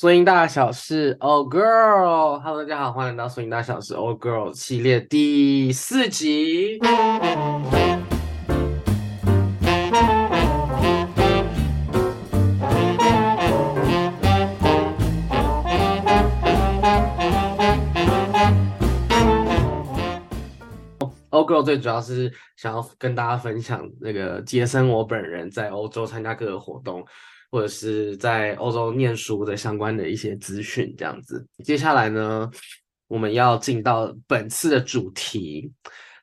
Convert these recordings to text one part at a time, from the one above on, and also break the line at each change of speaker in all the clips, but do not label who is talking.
Swing 大小事，Oh Girl，Hello，大家好，欢迎来到 Swing 大小事，Oh Girl 系列第四集。Oh Girl 最主要是想要跟大家分享那个杰森我本人在欧洲参加各个活动。或者是在欧洲念书的相关的一些资讯，这样子。接下来呢，我们要进到本次的主题，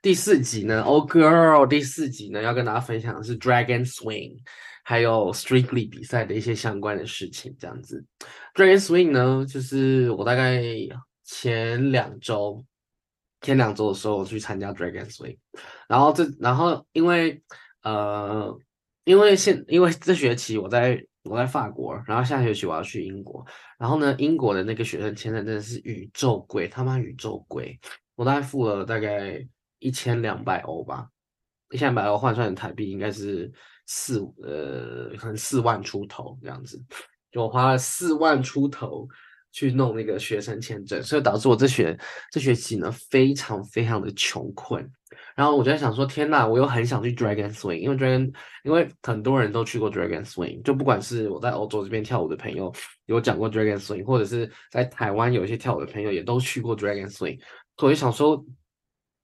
第四集呢，Oh Girl，第四集呢，要跟大家分享的是 Dragon Swing，还有 Strictly 比赛的一些相关的事情，这样子。Dragon Swing 呢，就是我大概前两周，前两周的时候我去参加 Dragon Swing，然后这，然后因为呃，因为现，因为这学期我在。我在法国，然后下学期我要去英国，然后呢，英国的那个学生签证真的是宇宙贵，他妈宇宙贵，我大概付了大概一千两百欧吧，一千两百欧换算成台币应该是四呃，可能四万出头这样子，就我花了四万出头去弄那个学生签证，所以导致我这学这学期呢非常非常的穷困。然后我就在想说，天呐，我又很想去 Dragon Swing，因为 Dragon，因为很多人都去过 Dragon Swing，就不管是我在欧洲这边跳舞的朋友有讲过 Dragon Swing，或者是在台湾有一些跳舞的朋友也都去过 Dragon Swing，所以想说，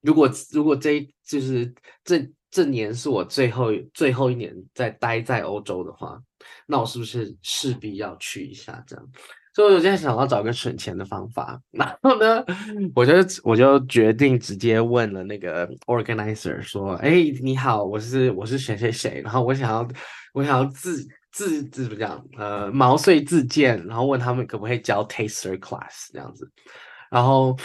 如果如果这就是这这年是我最后最后一年在待在欧洲的话，那我是不是势必要去一下这样？所以我现在想要找个省钱的方法，然后呢，我就我就决定直接问了那个 organizer 说：“哎，你好，我是我是谁谁谁，然后我想要我想要自自自怎么讲？呃，毛遂自荐，然后问他们可不可以教 taster class 这样子，然后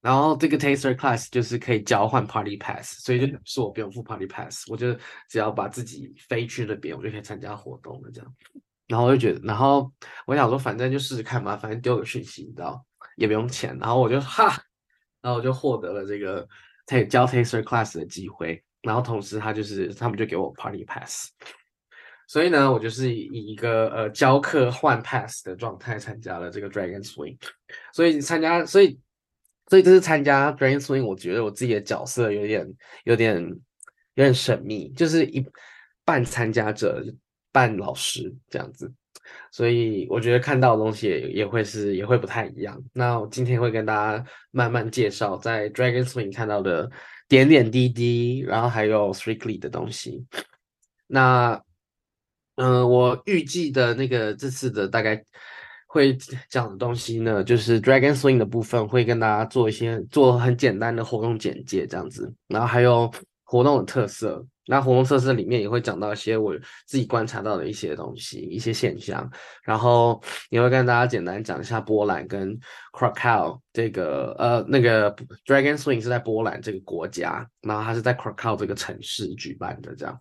然后这个 taster class 就是可以交换 party pass，所以就是我不用付 party pass，我就只要把自己飞去那边，我就可以参加活动了这样。”然后我就觉得，然后我想说，反正就试试看嘛，反正丢个讯息，你知道，也不用钱。然后我就哈，然后我就获得了这个可以教 Taster Class 的机会。然后同时，他就是他们就给我 Party Pass。所以呢，我就是以一个呃教课换 Pass 的状态参加了这个 Dragon Swing。所以参加，所以所以这次参加 Dragon Swing，我觉得我自己的角色有点有点有点神秘，就是一半参加者。半老师这样子，所以我觉得看到的东西也也会是也会不太一样。那我今天会跟大家慢慢介绍在 Dragon Swing 看到的点点滴滴，然后还有 Strictly 的东西。那嗯、我预计的那个这次的大概会讲的东西呢，就是 Dragon Swing 的部分会跟大家做一些做很简单的活动简介这样子，然后还有活动的特色。那活动测试里面也会讲到一些我自己观察到的一些东西、一些现象，然后也会跟大家简单讲一下波兰跟 Krakow 这个呃那个 Dragon Swing 是在波兰这个国家，然后它是在 Krakow 这个城市举办的这样。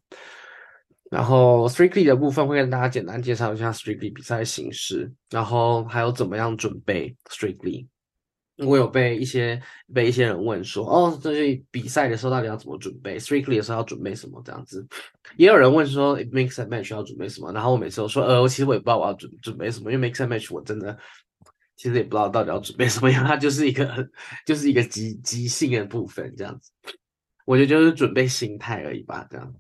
然后 Strictly 的部分会跟大家简单介绍一下 Strictly 比赛形式，然后还有怎么样准备 Strictly。我有被一些被一些人问说，哦，这是比赛的时候到底要怎么准备？Strictly 的时候要准备什么？这样子，也有人问说，Mix and Match 要准备什么？然后我每次都说，呃，我其实我也不知道我要准准备什么，因为 Mix and Match 我真的其实也不知道到底要准备什么，因为它就是一个就是一个即即兴的部分，这样子，我觉得就是准备心态而已吧，这样。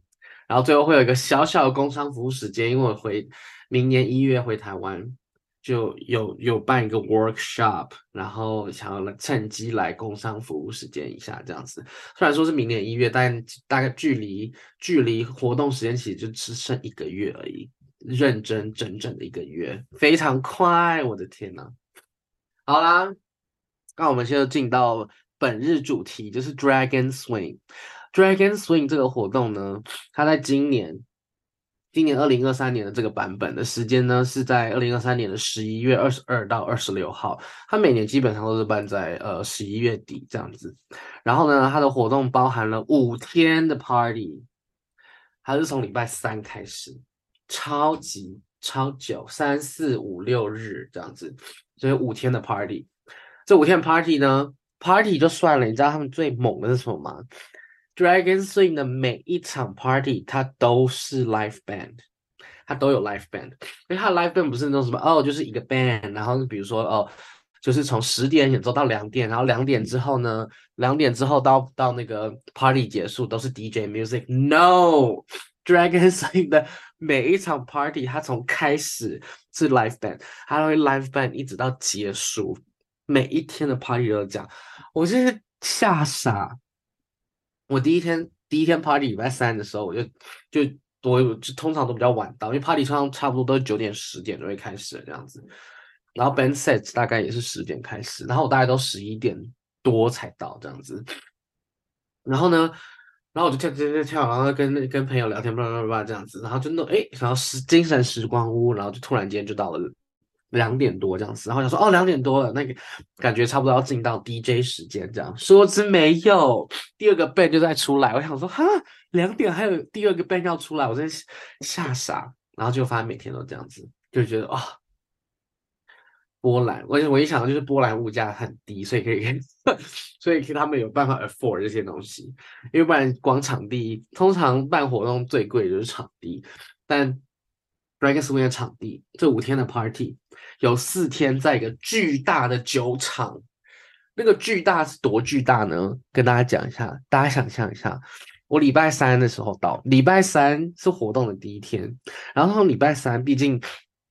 然后最后会有一个小小的工商服务时间，因为我回明年一月回台湾。就有有办一个 workshop，然后想要趁机来工商服务实践一下这样子。虽然说是明年一月，但大概距离距离活动时间其实就只剩一个月而已。认真整整的一个月，非常快，我的天呐！好啦，那我们现在进到本日主题，就是 Dragon Swing。Dragon Swing 这个活动呢，它在今年。今年二零二三年的这个版本的时间呢，是在二零二三年的十一月二十二到二十六号。它每年基本上都是办在呃十一月底这样子。然后呢，它的活动包含了五天的 party，还是从礼拜三开始，超级超久，三四五六日这样子，所以五天的 party。这五天 party 呢，party 就算了，你知道他们最猛的是什么吗？Dragon Sing 的每一场 party，它都是 live band，它都有 live band，因为它 live band 不是那种什么哦，就是一个 band，然后比如说哦，就是从十点演奏到两点，然后两点之后呢，两点之后到到那个 party 结束都是 DJ music。No，Dragon Sing 的每一场 party，它从开始是 live band，它会 live band 一直到结束，每一天的 party 都这样，我真是吓傻。我第一天第一天 party 礼拜三的时候，我就就我就通常都比较晚到，因为 party 通常差不多都是九点十点就会开始这样子，然后 band set 大概也是十点开始，然后我大概都十一点多才到这样子，然后呢，然后我就跳跳跳跳，然后跟跟朋友聊天，叭叭叭这样子，然后就弄哎，然后时精神时光屋，然后就突然间就到了。两点多这样子，然后想说哦，两点多了，那个感觉差不多要进到 DJ 时间这样，说之没有，第二个 band 就在出来，我想说哈，两点还有第二个 band 要出来，我真是吓傻，然后就发现每天都这样子，就觉得啊、哦，波兰，我我一想到就是波兰物价很低，所以可以，所以他们有办法 afford 这些东西，因为不然光场地，通常办活动最贵就是场地，但 Dragon Swing 的场地这五天的 party。有四天在一个巨大的酒场，那个巨大是多巨大呢？跟大家讲一下，大家想象一下，我礼拜三的时候到，礼拜三是活动的第一天，然后礼拜三，毕竟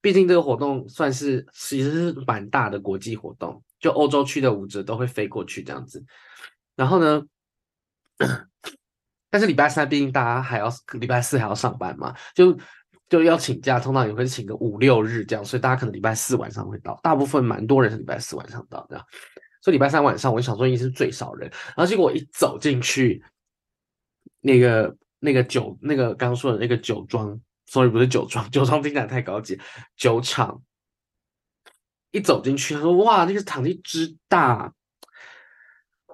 毕竟这个活动算是其实是蛮大的国际活动，就欧洲区的舞者都会飞过去这样子，然后呢，但是礼拜三毕竟大家还要礼拜四还要上班嘛，就。就要请假，通常也会请个五六日这样，所以大家可能礼拜四晚上会到，大部分蛮多人是礼拜四晚上到这样，所以礼拜三晚上我想说应该是最少人，然后结果我一走进去，那个那个酒那个刚刚说的那个酒庄，sorry 不是酒庄，酒庄听起来太高级，酒厂，一走进去他说哇那个场地之大。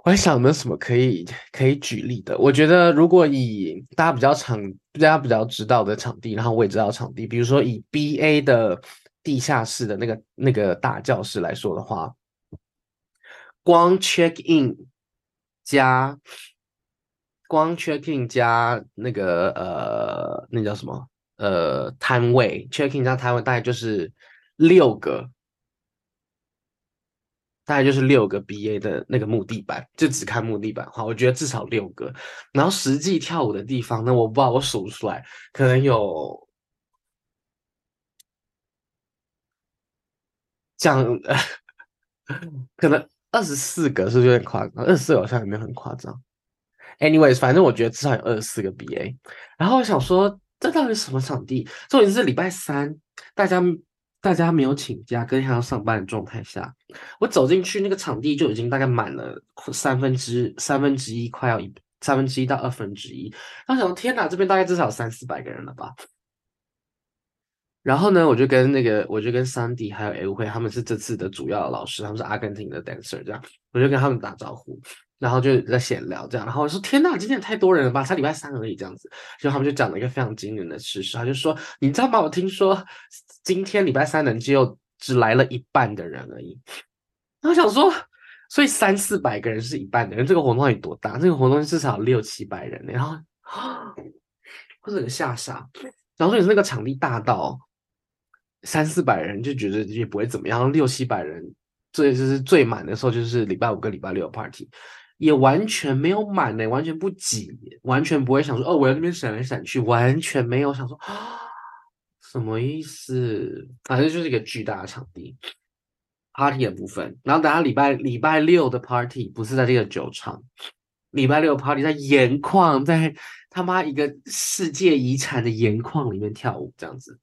我还想有没有什么可以可以举例的？我觉得如果以大家比较场、大家比较知道的场地，然后我也知道场地，比如说以 BA 的地下室的那个那个大教室来说的话，光 check in 加光 check in 加那个呃那叫什么呃摊位 check in 加摊位大概就是六个。大概就是六个 BA 的那个木地板，就只看木地板哈，我觉得至少六个。然后实际跳舞的地方，那我不知道，我数不出来，可能有讲，可能二十四个是不是有点夸张？二十四个好像也没有很夸张。Anyways，反正我觉得至少有二十四个 BA。然后我想说，这到底什么场地？重点是礼拜三，大家。大家没有请假，跟还要上班的状态下，我走进去那个场地就已经大概满了三分之三分之一，快要一三分之一到二分之一。然后想，天哪，这边大概至少三四百个人了吧？然后呢，我就跟那个，我就跟 Sandy 还有 L 会，他们是这次的主要的老师，他们是阿根廷的 dancer，这样，我就跟他们打招呼。然后就在闲聊这样，然后我说天呐，今天也太多人了吧，才礼拜三而已这样子。就他们就讲了一个非常惊人的事实，他就说，你知道吗？我听说今天礼拜三能只有只来了一半的人而已。然后想说，所以三四百个人是一半的人，这个活动有多大？这个活动至少六七百人，然后或者吓傻。然后说你是那个场地大到三四百人就觉得也不会怎么样，六七百人最就是最满的时候就是礼拜五跟礼拜六 party。也完全没有满呢，完全不挤，完全不会想说哦，我要那边闪来闪去，完全没有想说啊，什么意思？反正就是一个巨大的场地，party 的部分。然后等下礼拜礼拜六的 party 不是在这个酒厂，礼拜六 party 在盐矿，在他妈一个世界遗产的盐矿里面跳舞，这样子。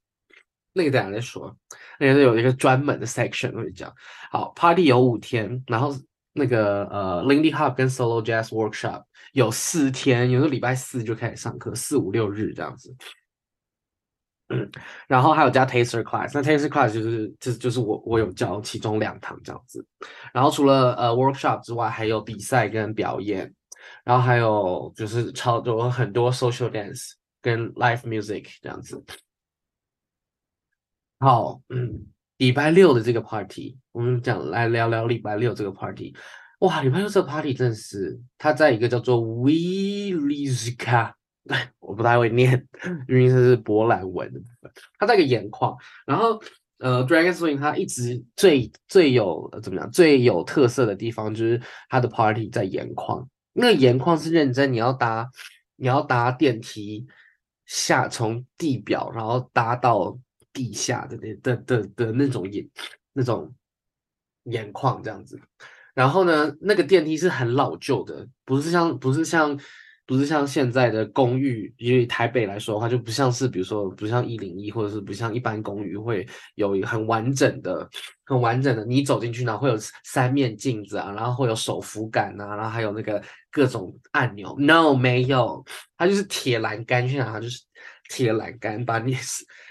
那个等下再说，那个有一个专门的 section 会讲。好，party 有五天，然后。那个呃，Lindy Hop 跟 Solo Jazz Workshop 有四天，有个礼拜四就开始上课，四五六日这样子。嗯，然后还有加 Taster Class，那 Taster Class 就是就是就是我我有教其中两堂这样子。然后除了呃 Workshop 之外，还有比赛跟表演，然后还有就是超多很多 Social Dance 跟 Live Music 这样子。好，嗯。礼拜六的这个 party，我们讲来聊聊礼拜六这个 party。哇，礼拜六这个 party 真的是，它在一个叫做 Wiliska 我不太会念，因为这是波兰文的部分。它在一个盐矿，然后呃，Dragon Swing 它一直最最有怎么讲最有特色的地方就是它的 party 在盐矿。那个盐矿是认真，你要搭你要搭电梯下从地表，然后搭到地下的那的的的，那种眼那种眼眶这样子。然后呢，那个电梯是很老旧的，不是像不是像。不是像现在的公寓，因为台北来说的话，就不像是比如说，不像一零一，或者是不像一般公寓会有一个很完整的、很完整的。你走进去呢，会有三面镜子啊，然后会有手扶杆啊，然后还有那个各种按钮。No，没有，它就是铁栏杆，去哪它就是铁栏杆，把你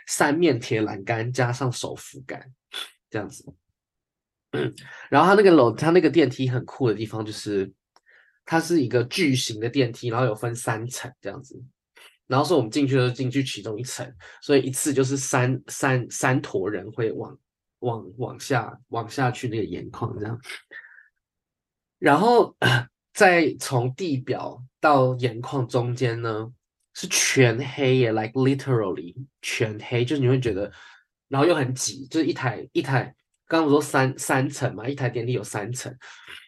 三面铁栏杆加上手扶杆这样子。然后它那个楼，它那个电梯很酷的地方就是。它是一个巨型的电梯，然后有分三层这样子，然后说我们进去的时候进去其中一层，所以一次就是三三三坨人会往往往下往下去那个盐矿这样，然后 再从地表到盐矿中间呢是全黑耶，like literally 全黑，就是你会觉得，然后又很挤，就是一台一台，刚刚我说三三层嘛，一台电梯有三层。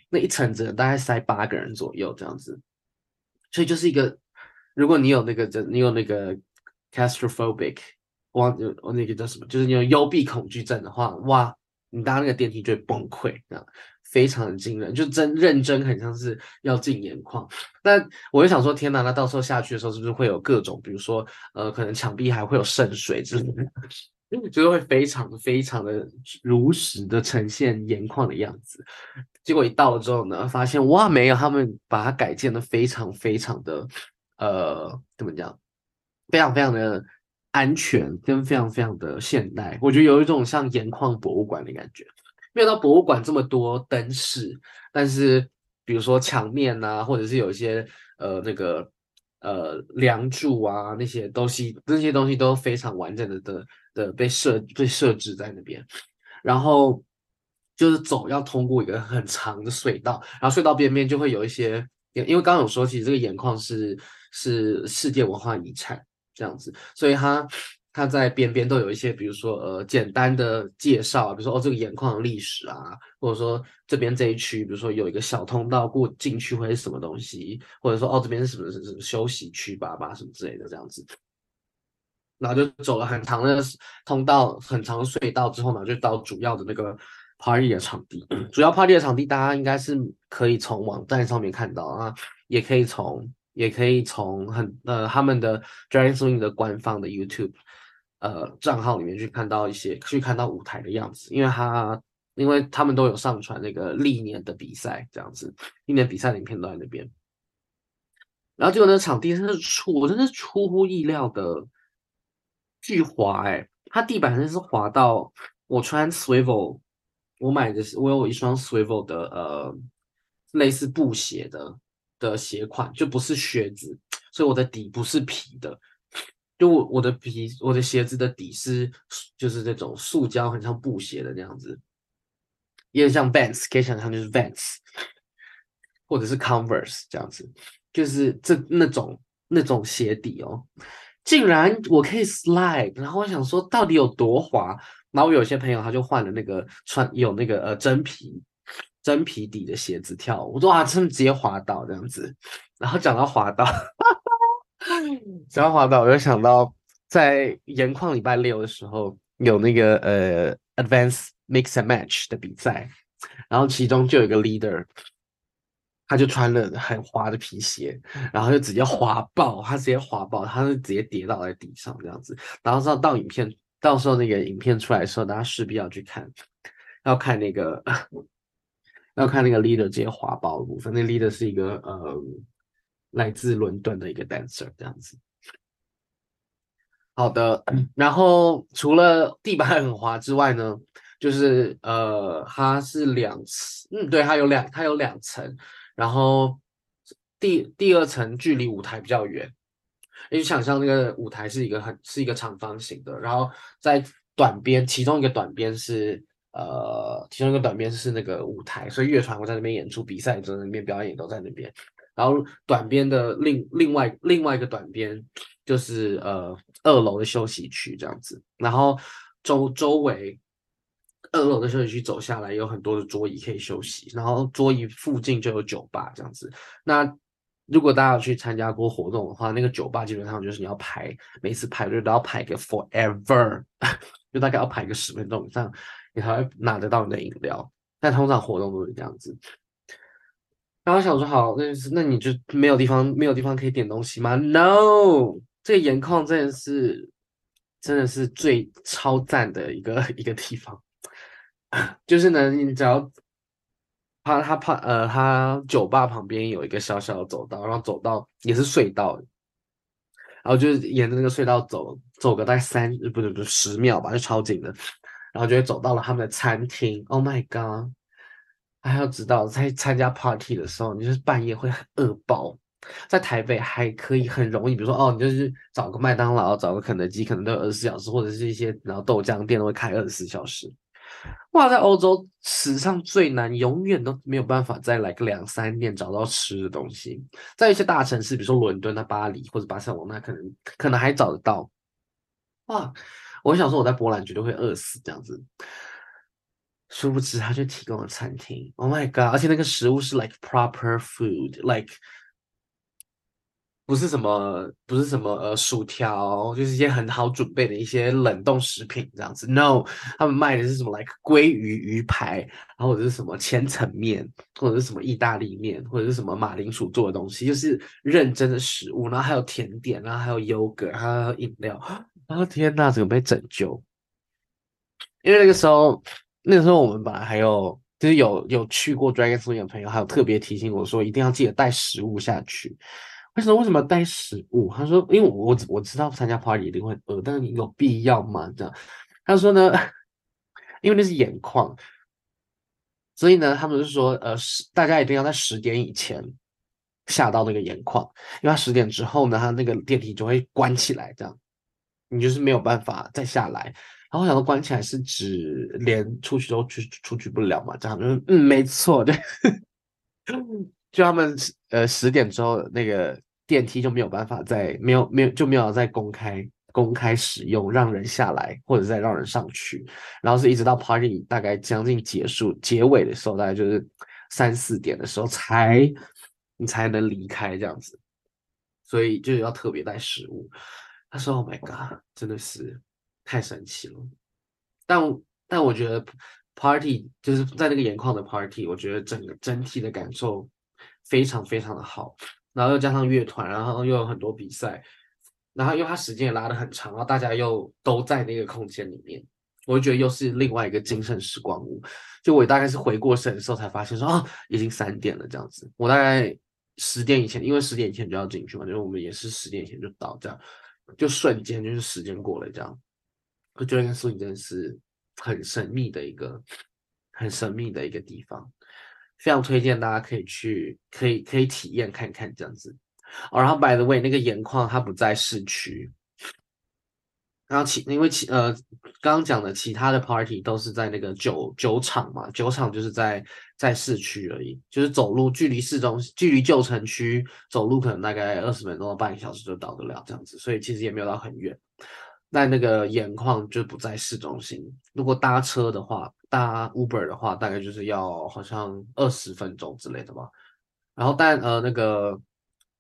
那一层只能大概塞八个人左右这样子，所以就是一个，如果你有那个，你有那个 claustrophobic，哇，我那个叫什么，就是你有幽闭恐惧症的话，哇，你搭那个电梯就会崩溃，这样非常的惊人，就真认真很像是要进盐矿。但我就想说，天哪，那到时候下去的时候是不是会有各种，比如说，呃，可能墙壁还会有渗水之类的，就是会非常非常的如实的呈现盐矿的样子。结果一到了之后呢，发现哇，没有，他们把它改建的非常非常的，呃，怎么讲？非常非常的安全，跟非常非常的现代。我觉得有一种像盐矿博物馆的感觉。没有到博物馆这么多灯饰，但是比如说墙面啊，或者是有一些呃那个呃梁柱啊，那些东西，那些东西都非常完整的的的被设被设置在那边，然后。就是走要通过一个很长的隧道，然后隧道边边就会有一些，因为刚刚有说，其实这个盐矿是是世界文化遗产这样子，所以它它在边边都有一些，比如说呃简单的介绍，比如说哦这个盐矿的历史啊，或者说这边这一区，比如说有一个小通道过进去会是什么东西，或者说哦这边是什么什么休息区吧吧什么之类的这样子，然后就走了很长的通道，很长隧道之后呢，就到主要的那个。Party 的场地，主要 Party 的场地，大家应该是可以从网站上面看到啊，也可以从，也可以从很呃他们的 Dragon Swing 的官方的 YouTube 呃账号里面去看到一些，去看到舞台的样子，因为他因为他们都有上传那个历年的比赛这样子，历年比赛的影片都在那边，然后结果那个场地真是出，我真的是出乎意料的巨滑哎、欸，它地板真是滑到我穿 Swivel。我买的是，我有一双 Swivel 的呃类似布鞋的的鞋款，就不是靴子，所以我的底不是皮的，就我的皮我的鞋子的底是就是这种塑胶，很像布鞋的那样子，有点像 Vans，可以想象就是 Vans 或者是 Converse 这样子，就是这那种那种鞋底哦，竟然我可以 slide，然后我想说到底有多滑。然后我有些朋友他就换了那个穿有那个呃真皮真皮底的鞋子跳，我说哇，真的直接滑倒这样子。然后讲到滑倒，讲到滑倒，我就想到在盐矿礼拜六的时候有那个呃 advance Mix and Match 的比赛，然后其中就有一个 leader，他就穿了很滑的皮鞋，然后就直接滑爆，他直接滑爆，他是直接跌倒在地上这样子。然后到到影片。到时候那个影片出来的时候，大家势必要去看，要看那个，要看那个 leader 直接滑爆的部分。那 leader 是一个呃，来自伦敦的一个 dancer 这样子。好的，然后除了地板很滑之外呢，就是呃，它是两层，嗯，对，它有两，它有两层，然后第第二层距离舞台比较远。你想象那个舞台是一个很是一个长方形的，然后在短边，其中一个短边是呃，其中一个短边是那个舞台，所以乐团会在那边演出，比赛也在那边表演都在那边，然后短边的另另外另外一个短边就是呃二楼的休息区这样子，然后周周围二楼的休息区走下来有很多的桌椅可以休息，然后桌椅附近就有酒吧这样子。那如果大家有去参加过活动的话，那个酒吧基本上就是你要排，每次排队都要排个 forever，就大概要排个十分钟以上，你才会拿得到你的饮料。但通常活动都是这样子。然后想说好，那就是那你就没有地方没有地方可以点东西吗？No，这个盐矿真的是真的是最超赞的一个 一个地方，就是呢，你只要。他他怕呃，他酒吧旁边有一个小小的走道，然后走到也是隧道，然后就是沿着那个隧道走，走个大概三不对不对十秒吧，就超紧的，然后就会走到了他们的餐厅。Oh my god！还要知道在参加 party 的时候，你就是半夜会很饿爆。在台北还可以很容易，比如说哦，你就是找个麦当劳，找个肯德基，可能都有二十四小时，或者是一些然后豆浆店都会开二十四小时。哇，在欧洲史上最难，永远都没有办法再来个两三点找到吃的东西。在一些大城市，比如说伦敦、啊、巴黎或者巴塞罗那，可能可能还找得到。哇，我想说我在波兰绝对会饿死这样子。殊不知他就提供了餐厅，Oh my god！而且那个食物是 like proper food，like。不是什么，不是什么呃，薯条，就是一些很好准备的一些冷冻食品这样子。No，他们卖的是什么，like 鲑鱼鱼排，然后或者是什么千层面，或者是什么意大利面，或者是什么马铃薯做的东西，就是认真的食物。然后还有甜点，然后还有优格，还有饮料。然后天呐，怎么被拯救？因为那个时候，那个时候我们本来还有，就是有有去过 Dragon Swing 的朋友，还有特别提醒我说，一定要记得带食物下去。为什么为什么带食物？他说，因为我我知道参加 party 一定会饿，但是你有必要吗？这样，他说呢，因为那是眼矿，所以呢，他们就说，呃，大家一定要在十点以前下到那个眼矿，因为他十点之后呢，他那个电梯就会关起来，这样你就是没有办法再下来。然后我想说，关起来是指连出去都去出去不了嘛？这样就是，嗯，没错，对。就他们呃十点之后那个电梯就没有办法再没有没有就没有再公开公开使用，让人下来或者再让人上去，然后是一直到 party 大概将近结束结尾的时候，大概就是三四点的时候才你才能离开这样子，所以就要特别带食物。他说：“Oh my god，真的是太神奇了。”但但我觉得 party 就是在那个盐矿的 party，我觉得整个整体的感受。非常非常的好，然后又加上乐团，然后又有很多比赛，然后因为它时间也拉得很长，然后大家又都在那个空间里面，我就觉得又是另外一个精神时光屋。就我大概是回过神的时候才发现说啊，已经三点了这样子。我大概十点以前，因为十点以前就要进去嘛，就是我们也是十点以前就到，这样就瞬间就是时间过了这样。我觉得那苏宁真的是很神秘的一个很神秘的一个地方。非常推荐大家可以去，可以可以体验看看这样子。哦，然后 by the way，那个盐矿它不在市区，然后其因为其呃刚刚讲的其他的 party 都是在那个酒酒厂嘛，酒厂就是在在市区而已，就是走路距离市中距离旧城区走路可能大概二十分钟到半个小时就到得了这样子，所以其实也没有到很远。在那个盐矿就不在市中心，如果搭车的话，搭 Uber 的话，大概就是要好像二十分钟之类的吧。然后但呃那个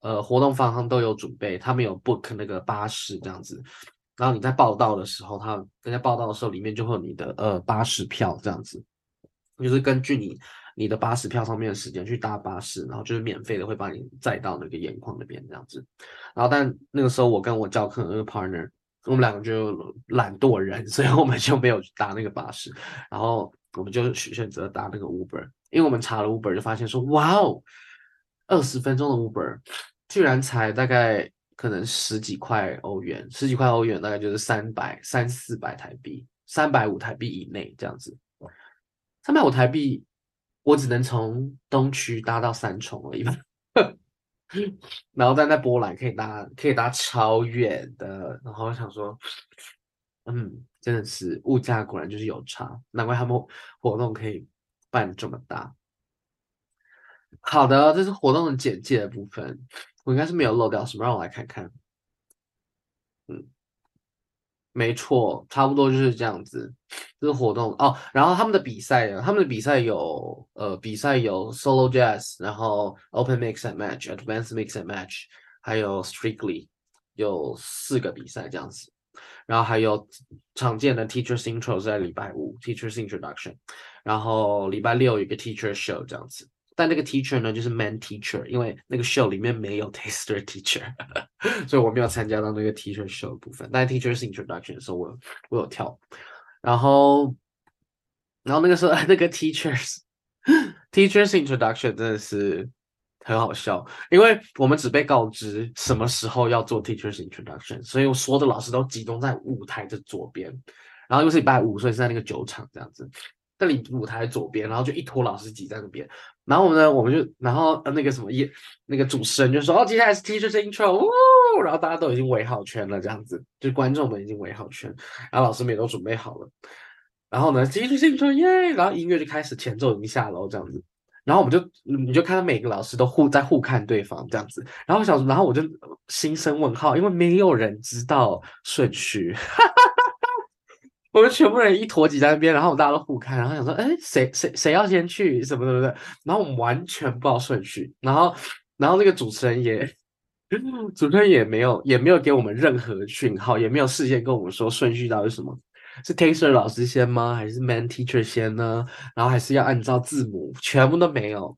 呃活动方都有准备，他们有 book 那个巴士这样子。然后你在报到的时候，他人家报到的时候里面就会有你的呃巴士票这样子，就是根据你你的巴士票上面的时间去搭巴士，然后就是免费的会把你载到那个盐矿那边这样子。然后但那个时候我跟我教课的那个 partner。我们两个就懒惰人，所以我们就没有搭那个巴士，然后我们就选择搭那个 Uber，因为我们查了 Uber 就发现说，哇哦，二十分钟的 Uber 居然才大概可能十几块欧元，十几块欧元大概就是三百三四百台币，三百五台币以内这样子，三百五台币，我只能从东区搭到三重而已吧。然后在波兰可以搭，可以搭超远的。然后我想说，嗯，真的是物价果然就是有差，难怪他们活动可以办这么大。好的，这是活动的简介的部分，我应该是没有漏掉什么，让我来看看。嗯，没错，差不多就是这样子。这个活动哦，然后他们的比赛，他们的比赛有呃，比赛有 Solo Jazz，然后 Open Mix and Match，Advanced Mix and Match，还有 Strictly，有四个比赛这样子。然后还有常见的 Teacher's Intro 在礼拜五，Teacher's Introduction，然后礼拜六有一个 Teacher Show 这样子。但那个 Teacher 呢，就是 man Teacher，因为那个 Show 里面没有 Taster Teacher，所以我没有参加到那个 Teacher Show 的部分。但 Teacher's Introduction 的时候，我有我有跳。然后，然后那个时候那个 Teachers Teacher's Introduction 真的是。很好笑，因为我们只被告知什么时候要做 Teacher's Introduction，所以我所有的老师都集中在舞台的左边，然后又是礼拜五，所以是在那个酒场这样子，在里舞台左边，然后就一坨老师挤在那边，然后呢，我们就，然后那个什么也，那个主持人就说，哦，接下来是 Teacher's Intro，呜，然后大家都已经围好圈了，这样子，就观众们已经围好圈，然后老师们也都准备好了，然后呢，Teacher's Intro 耶，然后音乐就开始，前奏已经下楼这样子。然后我们就，你就看到每个老师都互在互看对方这样子，然后我想，然后我就心生问号，因为没有人知道顺序，哈哈我们全部人一坨挤在那边，然后我大家都互看，然后想说，哎，谁谁谁要先去什么什么的，然后我们完全不知道顺序，然后然后那个主持人也，主持人也没有也没有给我们任何讯号，也没有事先跟我们说顺序到底是什么。是 Taser 老师先吗？还是 man Teacher 先呢？然后还是要按照字母？全部都没有。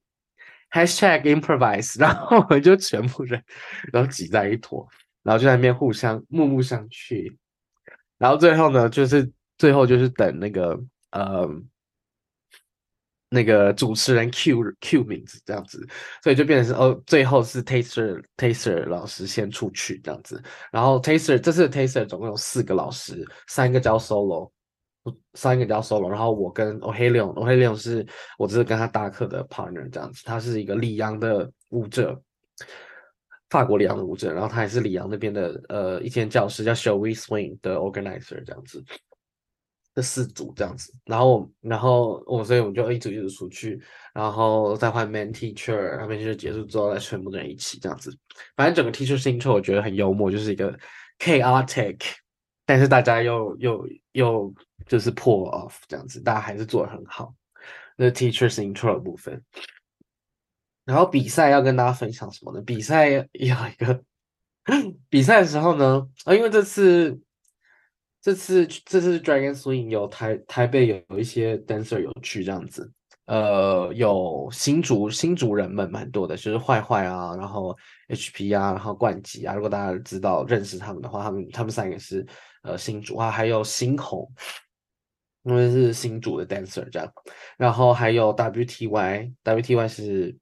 Hashtag improvise，然后我们就全部人，然后挤在一坨，然后就在那边互相目目相觑。然后最后呢，就是最后就是等那个呃。那个主持人 Q Q 名字这样子，所以就变成是哦，最后是 Taster Taster 老师先出去这样子，然后 Taster 这次 Taster 总共有四个老师，三个教 Solo，三个教 Solo，然后我跟 O'Halion，O'Halion 是我只是跟他搭课的 partner 这样子，他是一个里昂的舞者，法国里昂的舞者，然后他也是里昂那边的呃一间教室叫 Shall We Swing 的 organizer 这样子。这四组这样子，然后，然后我所以我们就一组一组出去，然后再换 main teacher，然后 main teacher 结束之后再全部的人一起这样子。反正整个 teacher's intro 我觉得很幽默，就是一个 chaotic，但是大家又又又就是 pull off 这样子，大家还是做的很好。那 teacher's intro 的部分，然后比赛要跟大家分享什么呢？比赛有一个 比赛的时候呢，啊，因为这次。这次这次 Dragon Swing 有台台北有一些 dancer 有去这样子，呃，有新竹新竹人们蛮多的，就是坏坏啊，然后 HP 啊，然后冠吉啊，如果大家知道认识他们的话，他们他们三个是呃新竹啊，还有新红，因为是新竹的 dancer 这样，然后还有 WTY WTY 是，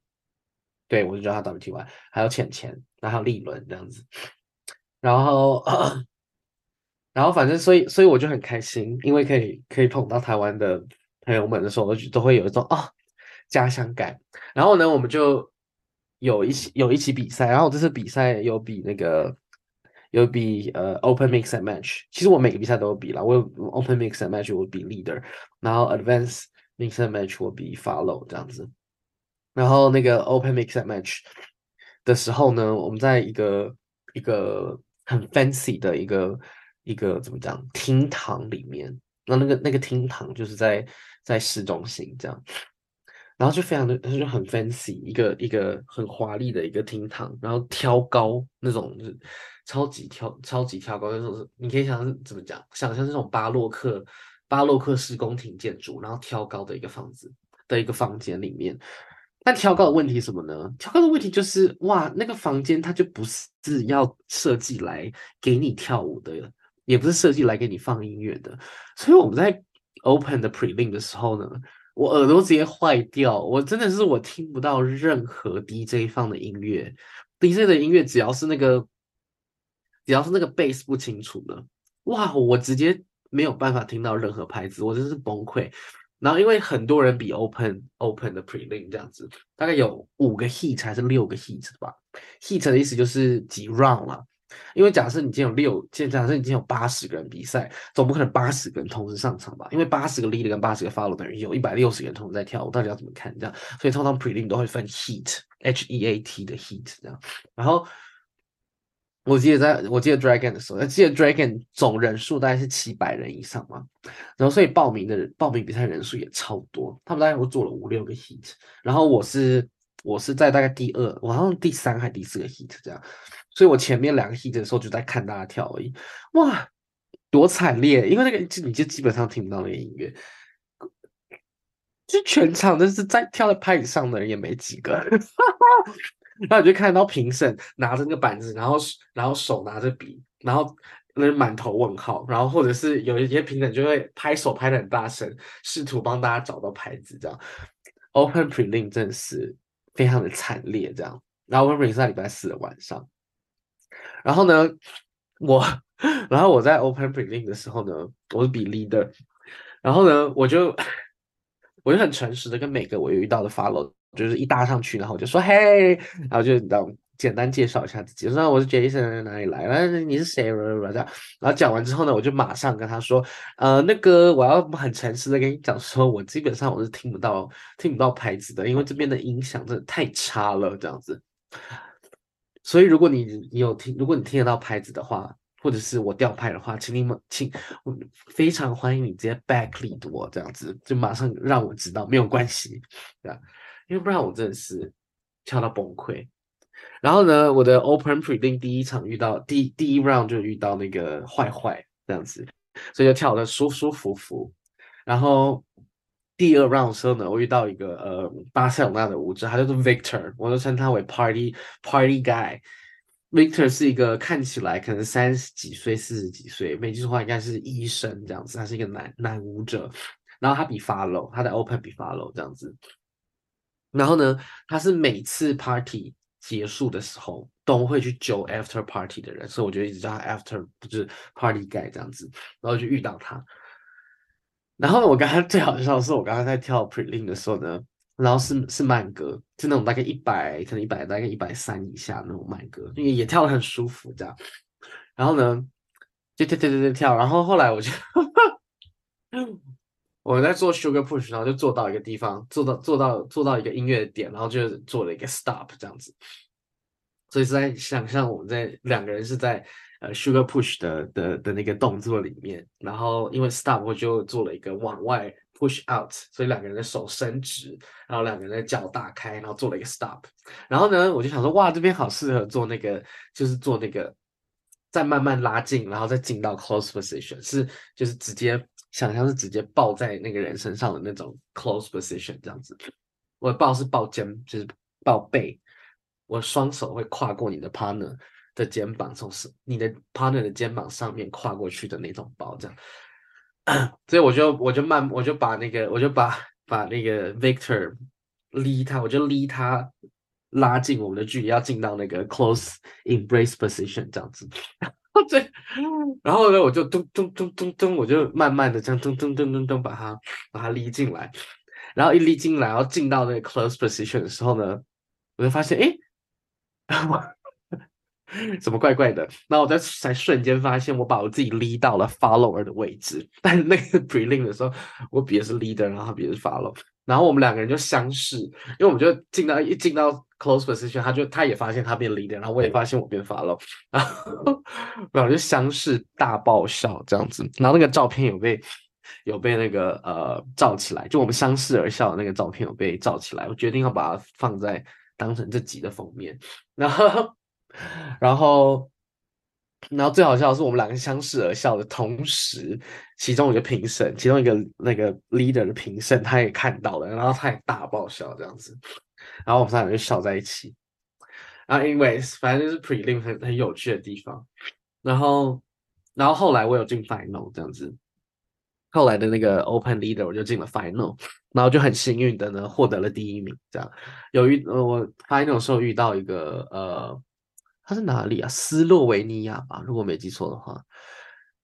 对我就叫他 WTY，还有浅浅，然后立伦这样子，然后。然后反正所以所以我就很开心，因为可以可以碰到台湾的朋友们的时候，我就都会有一种啊家乡感。然后呢，我们就有一起有一起比赛，然后这次比赛有比那个有比呃 Open Mix and Match。其实我每个比赛都有比啦，我有 Open Mix and Match 我比 Leader，然后 advance Mix and Match 我比 Follow 这样子。然后那个 Open Mix and Match 的时候呢，我们在一个一个很 fancy 的一个。一个怎么讲厅堂里面，那那个那个厅堂就是在在市中心这样，然后就非常的他就很 fancy，一个一个很华丽的一个厅堂，然后挑高那种就是超级挑超级挑高那种，你可以想怎么讲，想象这种巴洛克巴洛克式宫廷建筑，然后挑高的一个房子的一个房间里面。但挑高的问题什么呢？挑高的问题就是哇，那个房间它就不是要设计来给你跳舞的。也不是设计来给你放音乐的，所以我们在 open 的 prelim 的时候呢，我耳朵直接坏掉，我真的是我听不到任何 DJ 放的音乐，DJ 的音乐只要是那个，只要是那个 bass 不清楚的，哇，我直接没有办法听到任何拍子，我真是崩溃。然后因为很多人比 open open 的 prelim 这样子，大概有五个 heat 还是六个 heat 吧，heat 的意思就是几 round 啦。因为假设你今天有六，假设你今天有八十个人比赛，总不可能八十个人同时上场吧？因为八十个 leader 跟八十个 follow 等于有一百六十个人同时在跳舞，到底要怎么看这样？所以通常 prelim 都会分 heat，h e a t 的 heat 这样。然后我记得在我记得 dragon 的时候，记得 dragon 总人数大概是七百人以上嘛，然后所以报名的人报名比赛人数也超多，他们大概我做了五六个 heat，然后我是。我是在大概第二，我好像第三还第四个 heat 这样，所以我前面两个 heat 的时候就在看大家跳而已，哇，多惨烈！因为那个就你就基本上听不到那个音乐，就全场都是在跳在拍子上的人也没几个，然后你就看到评审拿着那个板子，然后然后手拿着笔，然后那满头问号，然后或者是有一些评审就会拍手拍得很大声，试图帮大家找到牌子这样，Open Prelim 真的是。非常的惨烈，这样。然后我们是在礼拜四的晚上，然后呢，我，然后我在 Open briefing 的时候呢，我是比 leader，然后呢，我就，我就很诚实的跟每个我遇到的 follow，就是一搭上去，然后我就说嘿，然后就你知道吗。简单介绍一下自己，说我是 Jason，哪里来？然后你是谁？然后讲完之后呢，我就马上跟他说，呃，那个我要很诚实的跟你讲，说我基本上我是听不到听不到牌子的，因为这边的音响真的太差了，这样子。所以如果你你有听，如果你听得到牌子的话，或者是我掉牌的话，请你们请我非常欢迎你直接 back lead 我这样子，就马上让我知道没有关系，对吧？因为不然我真的是跳到崩溃。然后呢，我的 Open Prelim 第一场遇到第第一 round 就遇到那个坏坏这样子，所以就跳得舒舒服服。然后第二 round 的时候呢，我遇到一个呃巴塞罗那的舞者，他叫做 Victor，我都称他为 Party Party Guy。Victor 是一个看起来可能三十几岁、四十几岁，没记错的话应该是医生这样子，他是一个男男舞者。然后他比 Follow，他的 Open 比 Follow 这样子。然后呢，他是每次 Party。结束的时候都会去揪 after party 的人，所以我就一直叫他 after，不是 party guy 这样子，然后就遇到他。然后我刚刚最好笑的是，我刚刚在跳 prelim 的时候呢，然后是是慢歌，就那种大概一百，可能一百大概一百三以下那种慢歌，因为也跳得很舒服这样。然后呢，就跳跳跳跳跳，然后后来我就。我在做 sugar push，然后就做到一个地方，做到做到做到一个音乐点，然后就做了一个 stop 这样子。所以是在想象我们在两个人是在呃 sugar push 的的的那个动作里面，然后因为 stop 我就做了一个往外 push out，所以两个人的手伸直，然后两个人的脚打开，然后做了一个 stop。然后呢，我就想说，哇，这边好适合做那个，就是做那个再慢慢拉近，然后再进到 close position，是就是直接。想象是直接抱在那个人身上的那种 close position 这样子，我抱是抱肩，就是抱背，我双手会跨过你的 partner 的肩膀，从你的 partner 的肩膀上面跨过去的那种抱，这样，所以我就我就慢，我就把那个我就把把那个 Victor 离他，我就离他拉近我们的距离，要进到那个 close embrace position 这样子。对，然后呢，我就咚咚咚咚咚，我就慢慢的这样咚咚咚咚咚把它把它拎进来，然后一拎进来，然后进到那个 close position 的时候呢，我就发现，哎，我 怎么怪怪的？然后我在才瞬间发现，我把我自己拎到了 follower 的位置，但是那个 prelim 的时候，我比的是 leader，然后他比的是 follow，然后我们两个人就相视，因为我们就进到一进到。Close position，他就他也发现他变 leader，然后我也发现我变 follow，然后然后就相视大爆笑这样子，然后那个照片有被有被那个呃照起来，就我们相视而笑的那个照片有被照起来，我决定要把它放在当成这集的封面，然后然后然后最好笑的是我们两个相视而笑的同时，其中一个评审，其中一个那个 leader 的评审他也看到了，然后他也大爆笑这样子。然后我们三个人就笑在一起，然后因为反正就是 prelim 很很有趣的地方，然后然后后来我有进 final 这样子，后来的那个 open leader 我就进了 final，然后就很幸运的呢获得了第一名。这样，有遇呃我 final 时候遇到一个呃他是哪里啊？斯洛维尼亚吧，如果没记错的话，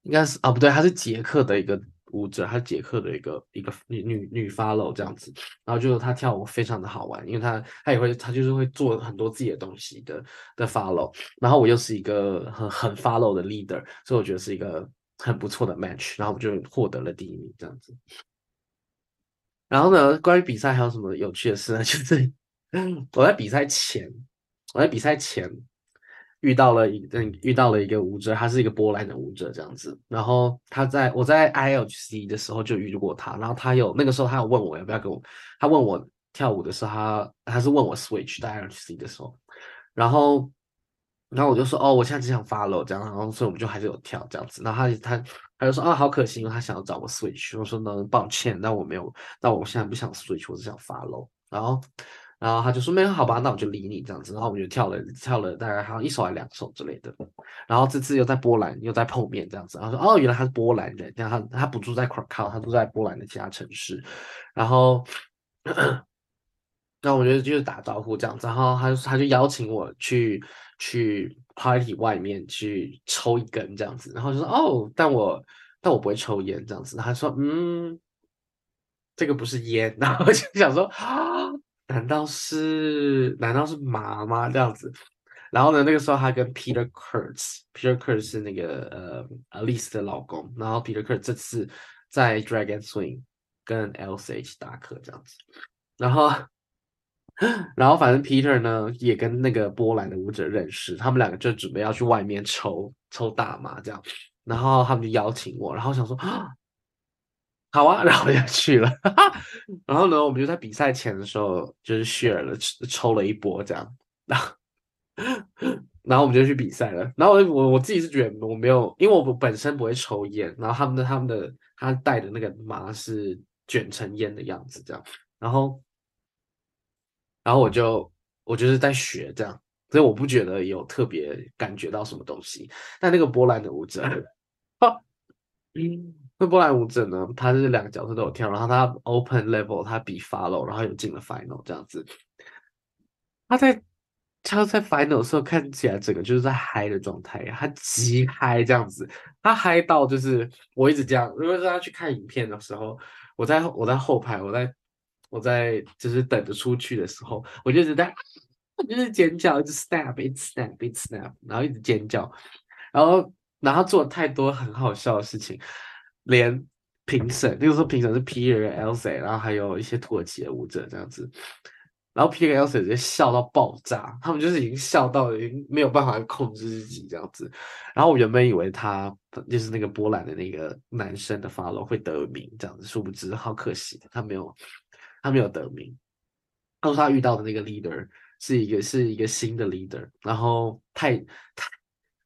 应该是啊不对，他是捷克的一个舞者，她捷克的一个一个女女女 follow 这样子，然后就是她跳舞非常的好玩，因为她她也会她就是会做很多自己的东西的的 follow，然后我又是一个很很 follow 的 leader，所以我觉得是一个很不错的 match，然后我就获得了第一名这样子。然后呢，关于比赛还有什么有趣的事呢？就是我在比赛前，我在比赛前。遇到了一嗯，遇到了一个舞者，他是一个波兰的舞者这样子。然后他在我在 ILC 的时候就遇过他，然后他有那个时候他有问我要不要跟我，他问我跳舞的时候，他他是问我 switch 在 ILC 的时候，然后然后我就说哦，我现在只想 follow 这样，然后所以我们就还是有跳这样子。然后他他他就说啊、好可惜，因为他想要找我 switch。我说呢，抱歉，那我没有，那我现在不想 switch，我只想 follow。然后。然后他就说没有好吧，那我就理你这样子。然后我们就跳了跳了大概好像一首还两首之类的。然后这次又在波兰又在碰面这样子。然后说哦，原来他是波兰人，然后他他不住在 Krakow，他住在波兰的其他城市。然后，那我觉得就是打招呼这样子。然后他就他就邀请我去去 party 外面去抽一根这样子。然后就说哦，但我但我不会抽烟这样子。他说嗯，这个不是烟。然后就想说啊。难道是难道是麻吗？这样子，然后呢，那个时候他跟 Peter Kurtz，Peter Kurtz 是那个呃 Alice 的老公，然后 Peter Kurtz 这次在 Dragon Swing 跟 Elsa 一起搭课这样子，然后 然后反正 Peter 呢也跟那个波兰的舞者认识，他们两个就准备要去外面抽抽大麻这样，然后他们就邀请我，然后想说啊。好啊，然后我就去了，然后呢，我们就在比赛前的时候就是 share 了抽了一波这样，然后然后我们就去比赛了。然后我我我自己是觉得我没有，因为我本身不会抽烟，然后他们的他们的他带的那个麻是卷成烟的样子这样，然后然后我就我就是在学这样，所以我不觉得有特别感觉到什么东西。但那个波兰的舞者，哈，嗯。那波兰舞者呢？他是两个角色都有跳，然后他 open level 他比 follow，然后又进了 final 这样子。他在他在 final 的时候看起来整个就是在嗨的状态，他极嗨这样子，他嗨到就是我一直这样。如果是他去看影片的时候，我在我在后排，我在我在就是等着出去的时候，我就一直在 就是尖叫，一直 snap，一直 snap，一直 snap，然后一直尖叫，然后然后做太多很好笑的事情。连评审，那个时候评审是 Peter 跟 Elsa，然后还有一些土耳其的舞者这样子，然后 Peter 跟 Elsa 直接笑到爆炸，他们就是已经笑到已经没有办法控制自己这样子。然后我原本以为他就是那个波兰的那个男生的 follow 会得名这样子，殊不知好可惜他没有，他没有得名。他说他遇到的那个 leader 是一个是一个新的 leader，然后太太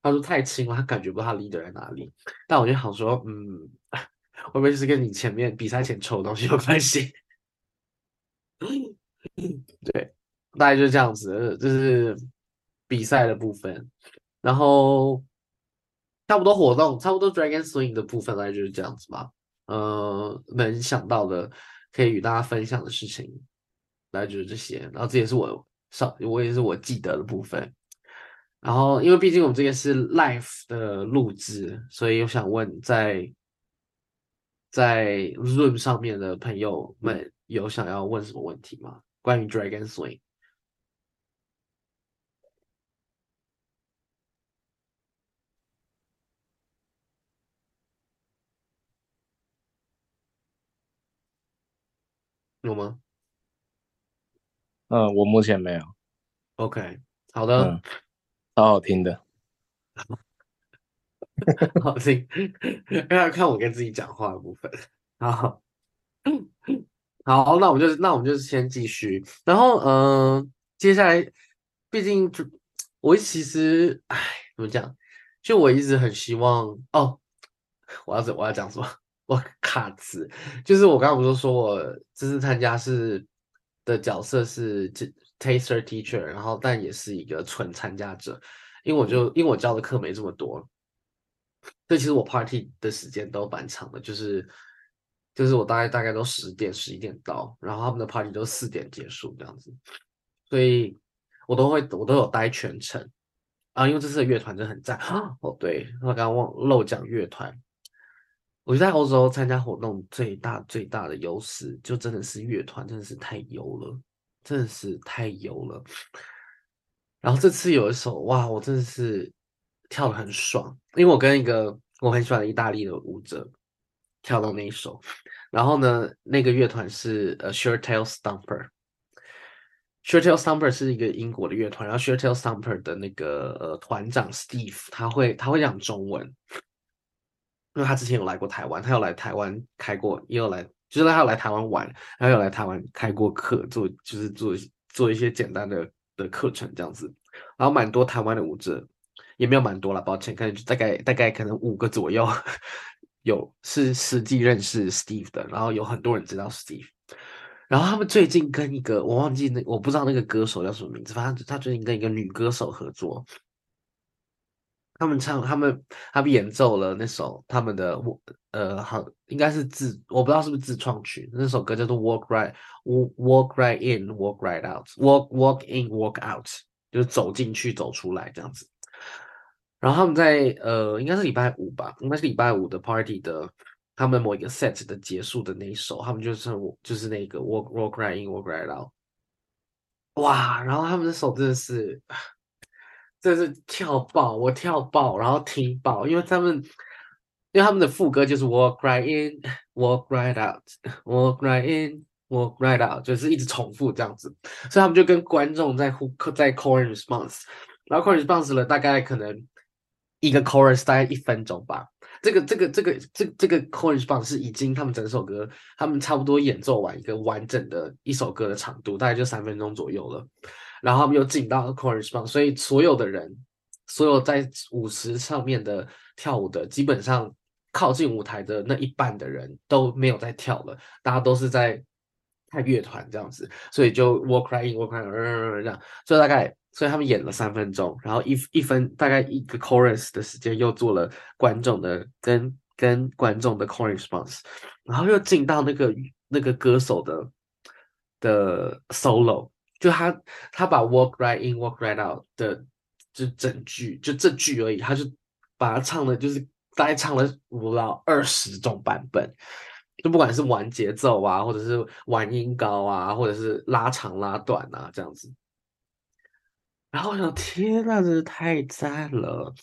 他说太轻了，他感觉不到他 leader 在哪里。但我就想说，嗯。会不会是跟你前面比赛前抽的东西有关系？对，大概就是这样子，就是比赛的部分。然后差不多活动，差不多 Dragon Swing 的部分大概就是这样子吧。呃，能想到的可以与大家分享的事情，大概就是这些。然后这也是我上，我也是我记得的部分。然后因为毕竟我们这个是 live 的录制，所以我想问在。在 Zoom 上面的朋友们有想要问什么问题吗？关于 Dragon Swing 有吗？
嗯，我目前没有。
OK，好的，
嗯，好好听的。
好听，要看我跟自己讲话的部分。好，好，那我们就那我们就先继续。然后，嗯、接下来，毕竟就我其实，哎，怎么讲？就我一直很希望哦，我要怎我要讲什么？我卡词，就是我刚刚不是说我这次参加是的角色是 taster teacher，然后但也是一个纯参加者，因为我就因为我教的课没这么多。所以其实我 party 的时间都蛮长的，就是就是我大概大概都十点十一点到，然后他们的 party 都四点结束这样子，所以我都会我都有待全程啊，因为这次的乐团真的很赞！哦对，我刚刚忘漏讲乐团，我觉得在欧洲参加活动最大最大的优势，就真的是乐团真的是太优了，真的是太优了。然后这次有一首哇，我真的是跳得很爽，因为我跟一个我很喜欢的意大利的舞者跳到那一首。然后呢，那个乐团是呃 Shirttail Stomper。Shirttail Stomper 是一个英国的乐团，然后 Shirttail Stomper 的那个呃团长 Steve 他会他会讲中文，因为他之前有来过台湾，他有来台湾开过，也有来就是他有来台湾玩，他有来台湾开过课，做就是做做一些简单的的课程这样子，然后蛮多台湾的舞者，也没有蛮多了，抱歉，可能就大概大概可能五个左右，有是实际认识 Steve 的，然后有很多人知道 Steve。然后他们最近跟一个我忘记那我不知道那个歌手叫什么名字，反正他最近跟一个女歌手合作，他们唱他们他们演奏了那首他们的我呃好应该是自我不知道是不是自创曲，那首歌叫做 Walk Right Walk Right In Walk Right Out Walk Walk In Walk Out 就是走进去走出来这样子。然后他们在呃应该是礼拜五吧，应该是礼拜五的 party 的。他们某一个 set 的结束的那一首，他们就是就是那个 walk walk right in walk right out，哇！然后他们的手真的是，真的是跳爆，我跳爆，然后听爆，因为他们因为他们的副歌就是 walk right in walk right out walk right in walk right out，就是一直重复这样子，所以他们就跟观众在呼在 call and response，然后 call and response 了大概可能一个 chorus 大概一分钟吧。这个这个这个这这个 chorus part 是已经他们整首歌，他们差不多演奏完一个完整的一首歌的长度，大概就三分钟左右了。然后他们又进到 chorus part，所以所有的人，所有在舞池上面的跳舞的，基本上靠近舞台的那一半的人都没有在跳了，大家都是在看乐团这样子，所以就 walk right in walk right out 这样，所以大概。所以他们演了三分钟，然后一一分大概一个 chorus 的时间，又做了观众的跟跟观众的 chorus response，然后又进到那个那个歌手的的 solo，就他他把 walk right in walk right out 的就整句就这句而已，他就把它唱的，就是大概唱了五到二十种版本，就不管是玩节奏啊，或者是玩音高啊，或者是拉长拉短啊这样子。然后我想，天呐，真是太赞了！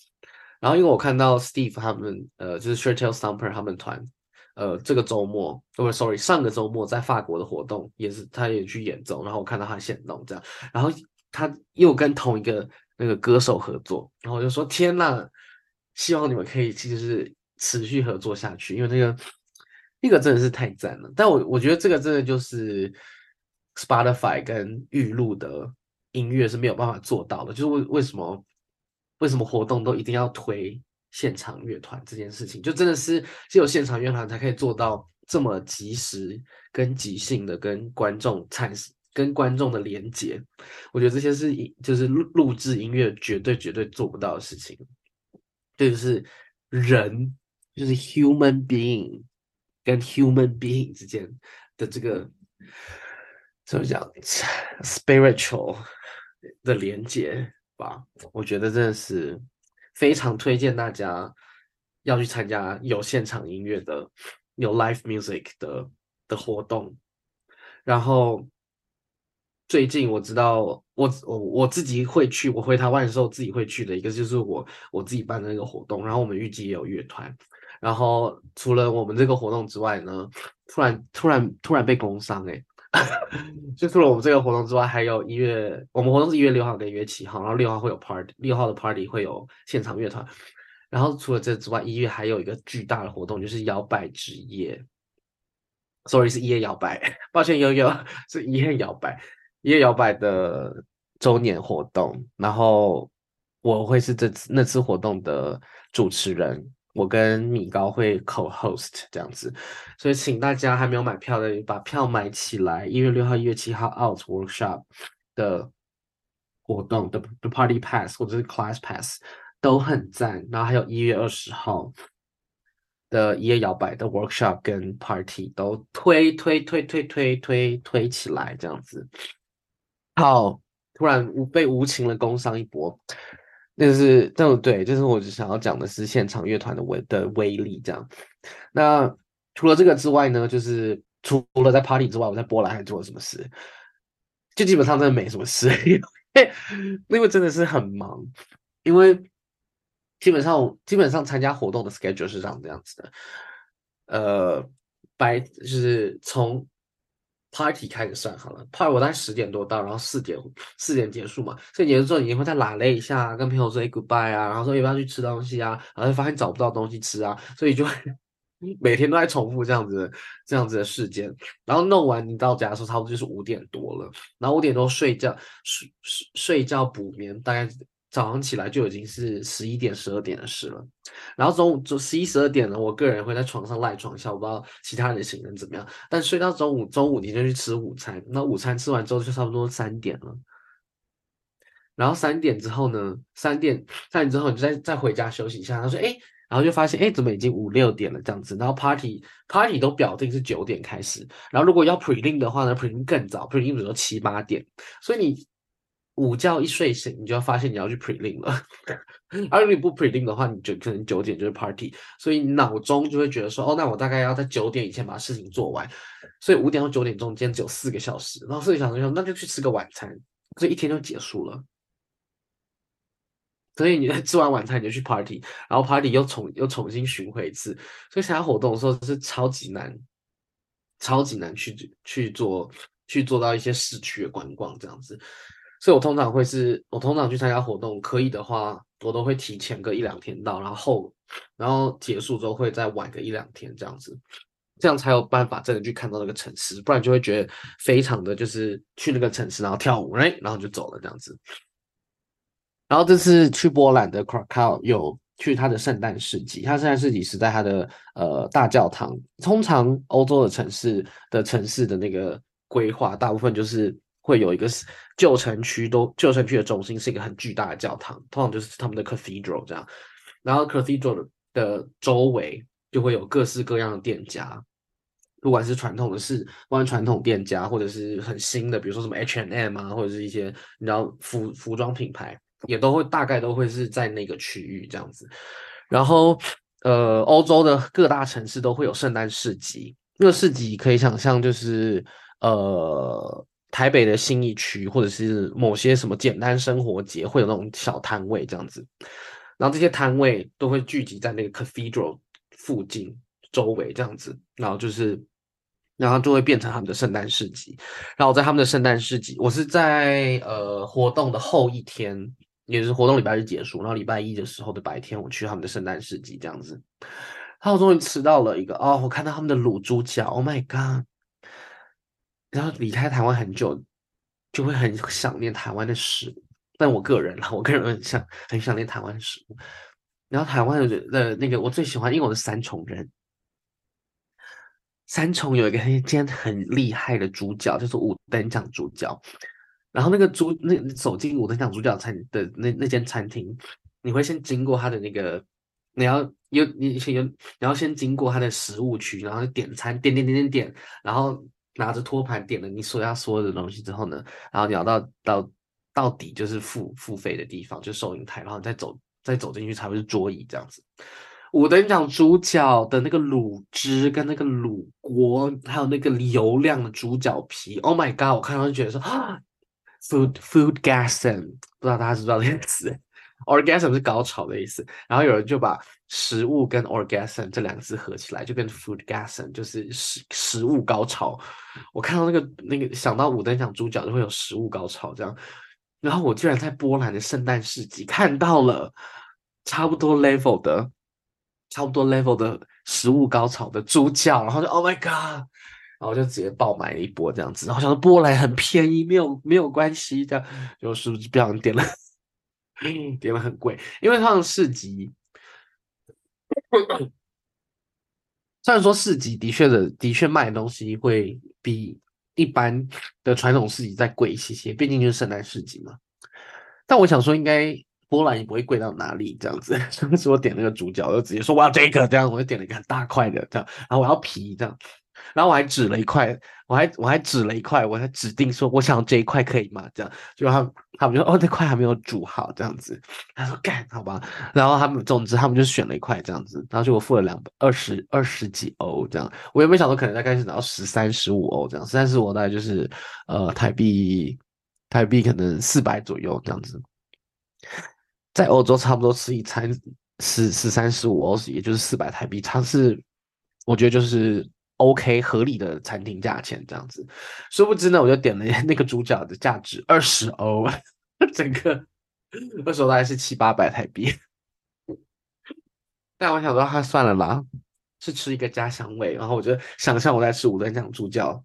然后因为我看到 Steve 他们，呃，就是 Shirttail Stomper 他们团，呃，这个周末，不，sorry，上个周末在法国的活动也是，他也去演奏。然后我看到他现动这样，然后他又跟同一个那个歌手合作，然后我就说，天呐，希望你们可以就是持续合作下去，因为那个那个真的是太赞了。但我我觉得这个真的就是 Spotify 跟玉露的。音乐是没有办法做到的，就是为为什么为什么活动都一定要推现场乐团这件事情，就真的是只有现场乐团才可以做到这么及时跟即兴的跟观众产生跟观众的连接。我觉得这些是就是录录制音乐绝对绝对做不到的事情。这就是人，就是 human being 跟 human being 之间的这个怎么讲 spiritual。的连接吧，我觉得真的是非常推荐大家要去参加有现场音乐的、有 live music 的的活动。然后最近我知道我我我自己会去，我回台湾的时候自己会去的一个就是我我自己办的那个活动。然后我们预计也有乐团。然后除了我们这个活动之外呢，突然突然突然被工伤诶。就除了我们这个活动之外，还有一月，我们活动是一月六号跟一月七号，然后六号会有 party，六号的 party 会有现场乐团，然后除了这之外，一月还有一个巨大的活动，就是摇摆之夜，sorry 是一夜摇摆，抱歉悠悠是一夜摇摆，一夜摇摆的周年活动，然后我会是这次那次活动的主持人。我跟米高会 co-host 这样子，所以请大家还没有买票的把票买起来。一月六号、一月七号 out workshop 的活动的 the party pass 或者是 class pass 都很赞。然后还有一月二十号的一夜摇摆的 workshop 跟 party 都推推推推推推推起来这样子。好，突然被无情的工伤一波。就是，对对，就是我只想要讲的是现场乐团的威的威力这样。那除了这个之外呢，就是除了在 party 之外，我在波兰还做了什么事？就基本上真的没什么事，因为因为真的是很忙，因为基本上基本上参加活动的 schedule 是这样这样子的，呃，白就是从。Party 开始算好了，Party 我大概十点多到，然后四点四点结束嘛。四点结束之后，你会再拉累一下，跟朋友说 goodbye 啊，然后说要不要去吃东西啊，然后就发现找不到东西吃啊，所以就 每天都在重复这样子这样子的事件。然后弄完你到家的时候，差不多就是五点多了，然后五点多睡觉睡睡睡觉补眠，大概。早上起来就已经是十一点十二点的事了，然后中午就十一十二点了，我个人会在床上赖床一下，我不知道其他人的行程怎么样。但睡到中午，中午你就去吃午餐，那午餐吃完之后就差不多三点了。然后三点之后呢，三点三点之后你再再回家休息一下。他说：“哎，然后就发现哎，怎么已经五六点了这样子？然后 party party 都表定是九点开始，然后如果要 prelim 的话呢，prelim 更早，prelim 比如说七八点，所以你。”午觉一睡醒，你就要发现你要去 prelim 了。而如果你不 prelim 的话，你就可能九点就是 party，所以脑中就会觉得说，哦，那我大概要在九点以前把事情做完。所以五点到九点中间只有四个小时，然后四个小时就那就去吃个晚餐，所以一天就结束了。所以你在吃完晚餐你就去 party，然后 party 又重又重新巡回一次，所以参加活动的时候是超级难，超级难去去做去做到一些市区的观光这样子。所以我通常会是，我通常去参加活动，可以的话，我都会提前个一两天到，然后，然后结束之后会再晚个一两天这样子，这样才有办法真的去看到那个城市，不然就会觉得非常的就是去那个城市，然后跳舞，哎，然后就走了这样子。然后这次去波兰的 Krakow 有去他的圣诞市集，他圣诞市集是在他的呃大教堂。通常欧洲的城市的城市的那个规划，大部分就是。会有一个旧城区，都旧城区的中心是一个很巨大的教堂，通常就是他们的 cathedral 这样。然后 cathedral 的周围就会有各式各样的店家，不管是传统的是关于传统店家，或者是很新的，比如说什么 H and M 啊，或者是一些你知道服服装品牌，也都会大概都会是在那个区域这样子。然后呃，欧洲的各大城市都会有圣诞市集，那个市集可以想象就是呃。台北的信义区，或者是某些什么简单生活节，会有那种小摊位这样子，然后这些摊位都会聚集在那个 cathedral 附近周围这样子，然后就是，然后就会变成他们的圣诞市集。然后在他们的圣诞市集，我是在呃活动的后一天，也是活动礼拜日结束，然后礼拜一的时候的白天，我去他们的圣诞市集这样子。然后我终于吃到了一个哦，我看到他们的卤猪脚，Oh my god！然后离开台湾很久，就会很想念台湾的食物。但我个人啦，我个人很想很想念台湾的食物。然后台湾的的那个我最喜欢，因为我是三重人。三重有一个一间很厉害的主角，就是五等奖主角。然后那个主，那走进五等奖主角餐的那那间餐厅，你会先经过他的那个，你要有你先有，你要先经过他的食物区，然后点餐，点点点点点，然后。拿着托盘点了你所要所有的东西之后呢，然后你要到到到底就是付付费的地方，就收银台，然后再走再走进去才会是桌椅这样子。五灯奖猪脚的那个卤汁跟那个卤锅，还有那个油亮的猪脚皮，Oh my god！我看到就觉得说 啊，food foodgasm，不知道大家知不知道这个词？Orgasm 是高潮的意思，然后有人就把食物跟 orgasm 这两个字合起来，就变成 foodgasm，就是食食物高潮。我看到那个那个想到五等奖猪脚就会有食物高潮这样，然后我居然在波兰的圣诞市集看到了差不多 level 的差不多 level 的食物高潮的猪脚，然后就 Oh my God，然后就直接爆买了一波这样子，然后想说波兰很便宜，没有没有关系这样，就是不是不小心点了。嗯点了很贵，因为像市集，虽然说市集的确的的确卖的东西会比一般的传统市集再贵一些些，毕竟就是圣诞市集嘛。但我想说，应该波兰也不会贵到哪里这样子。所以我点那个主角，我就直接说我要这个，这样我就点了一个很大块的这样，然后我要皮这样，然后我还指了一块，我还我还指了一块，我还指定说我想这一块可以吗？这样，就他他们就说哦，那块还没有煮好，这样子。他说干好吧，然后他们总之他们就选了一块这样子，然后就我付了两百二十二十几欧这样，我也没想到可能大概是拿到十三十五欧这样，十三十五大概就是呃台币台币可能四百左右这样子，在欧洲差不多吃一餐十十三十五欧，也就是四百台币，它是我觉得就是。OK，合理的餐厅价钱这样子，殊不知呢，我就点了那个猪脚的价值二十欧，整个那时候大概是七八百台币。但我想说，他算了啦，是吃一个家乡味。然后我就想象我在吃五灯奖猪脚，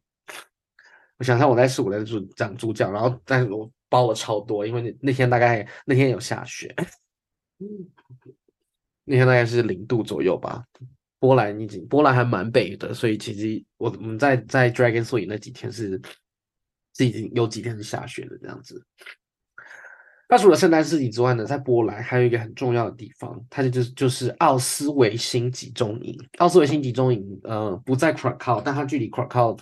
我想象我在吃五灯猪奖猪脚，然后但是我包了超多，因为那那天大概那天有下雪，那天大概是零度左右吧。波兰已经，波兰还蛮北的，所以其实我我们在在 Dragon Swing 那几天是是已经有几天是下雪的这样子。那除了圣诞市集之外呢，在波兰还有一个很重要的地方，它就是就是奥斯维辛集中营。奥斯维辛集中营呃不在 Krakow，但它距离 Krakow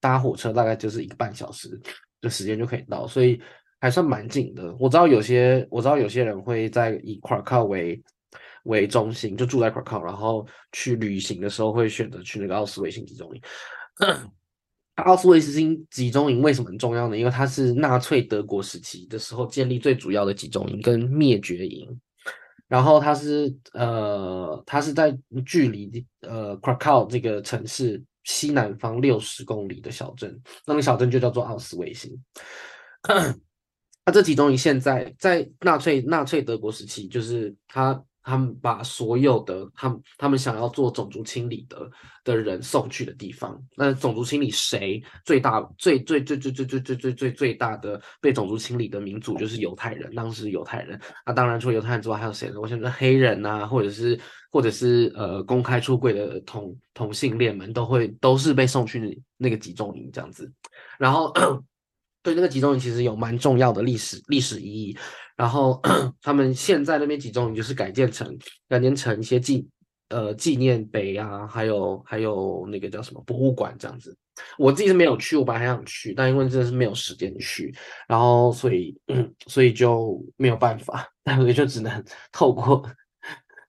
搭火车大概就是一个半小时的时间就可以到，所以还算蛮近的。我知道有些我知道有些人会在以 Krakow 为为中心，就住在 Krakow，然后去旅行的时候会选择去那个奥斯维辛集中营。奥斯维辛集中营为什么很重要呢？因为它是纳粹德国时期的时候建立最主要的集中营跟灭绝营。然后它是呃，它是在距离呃 Krakow 这个城市西南方六十公里的小镇，那个小镇就叫做奥斯维辛。那这集中营现在在纳粹纳粹德国时期，就是它。他们把所有的他们他们想要做种族清理的的人送去的地方。那种族清理谁最大最最最最最最最最最最大的被种族清理的民族就是犹太人，当时犹太人。那当然除了犹太人之外还有谁呢？我想说黑人呐，或者是或者是呃公开出柜的同同性恋们都会都是被送去那个集中营这样子。然后 对那个集中营其实有蛮重要的历史历史意义。然后 他们现在那边集中营就是改建成改建成一些纪呃纪念碑啊，还有还有那个叫什么博物馆这样子。我自己是没有去，我本来还想去，但因为真的是没有时间去，然后所以，所以就没有办法，那我就只能 透过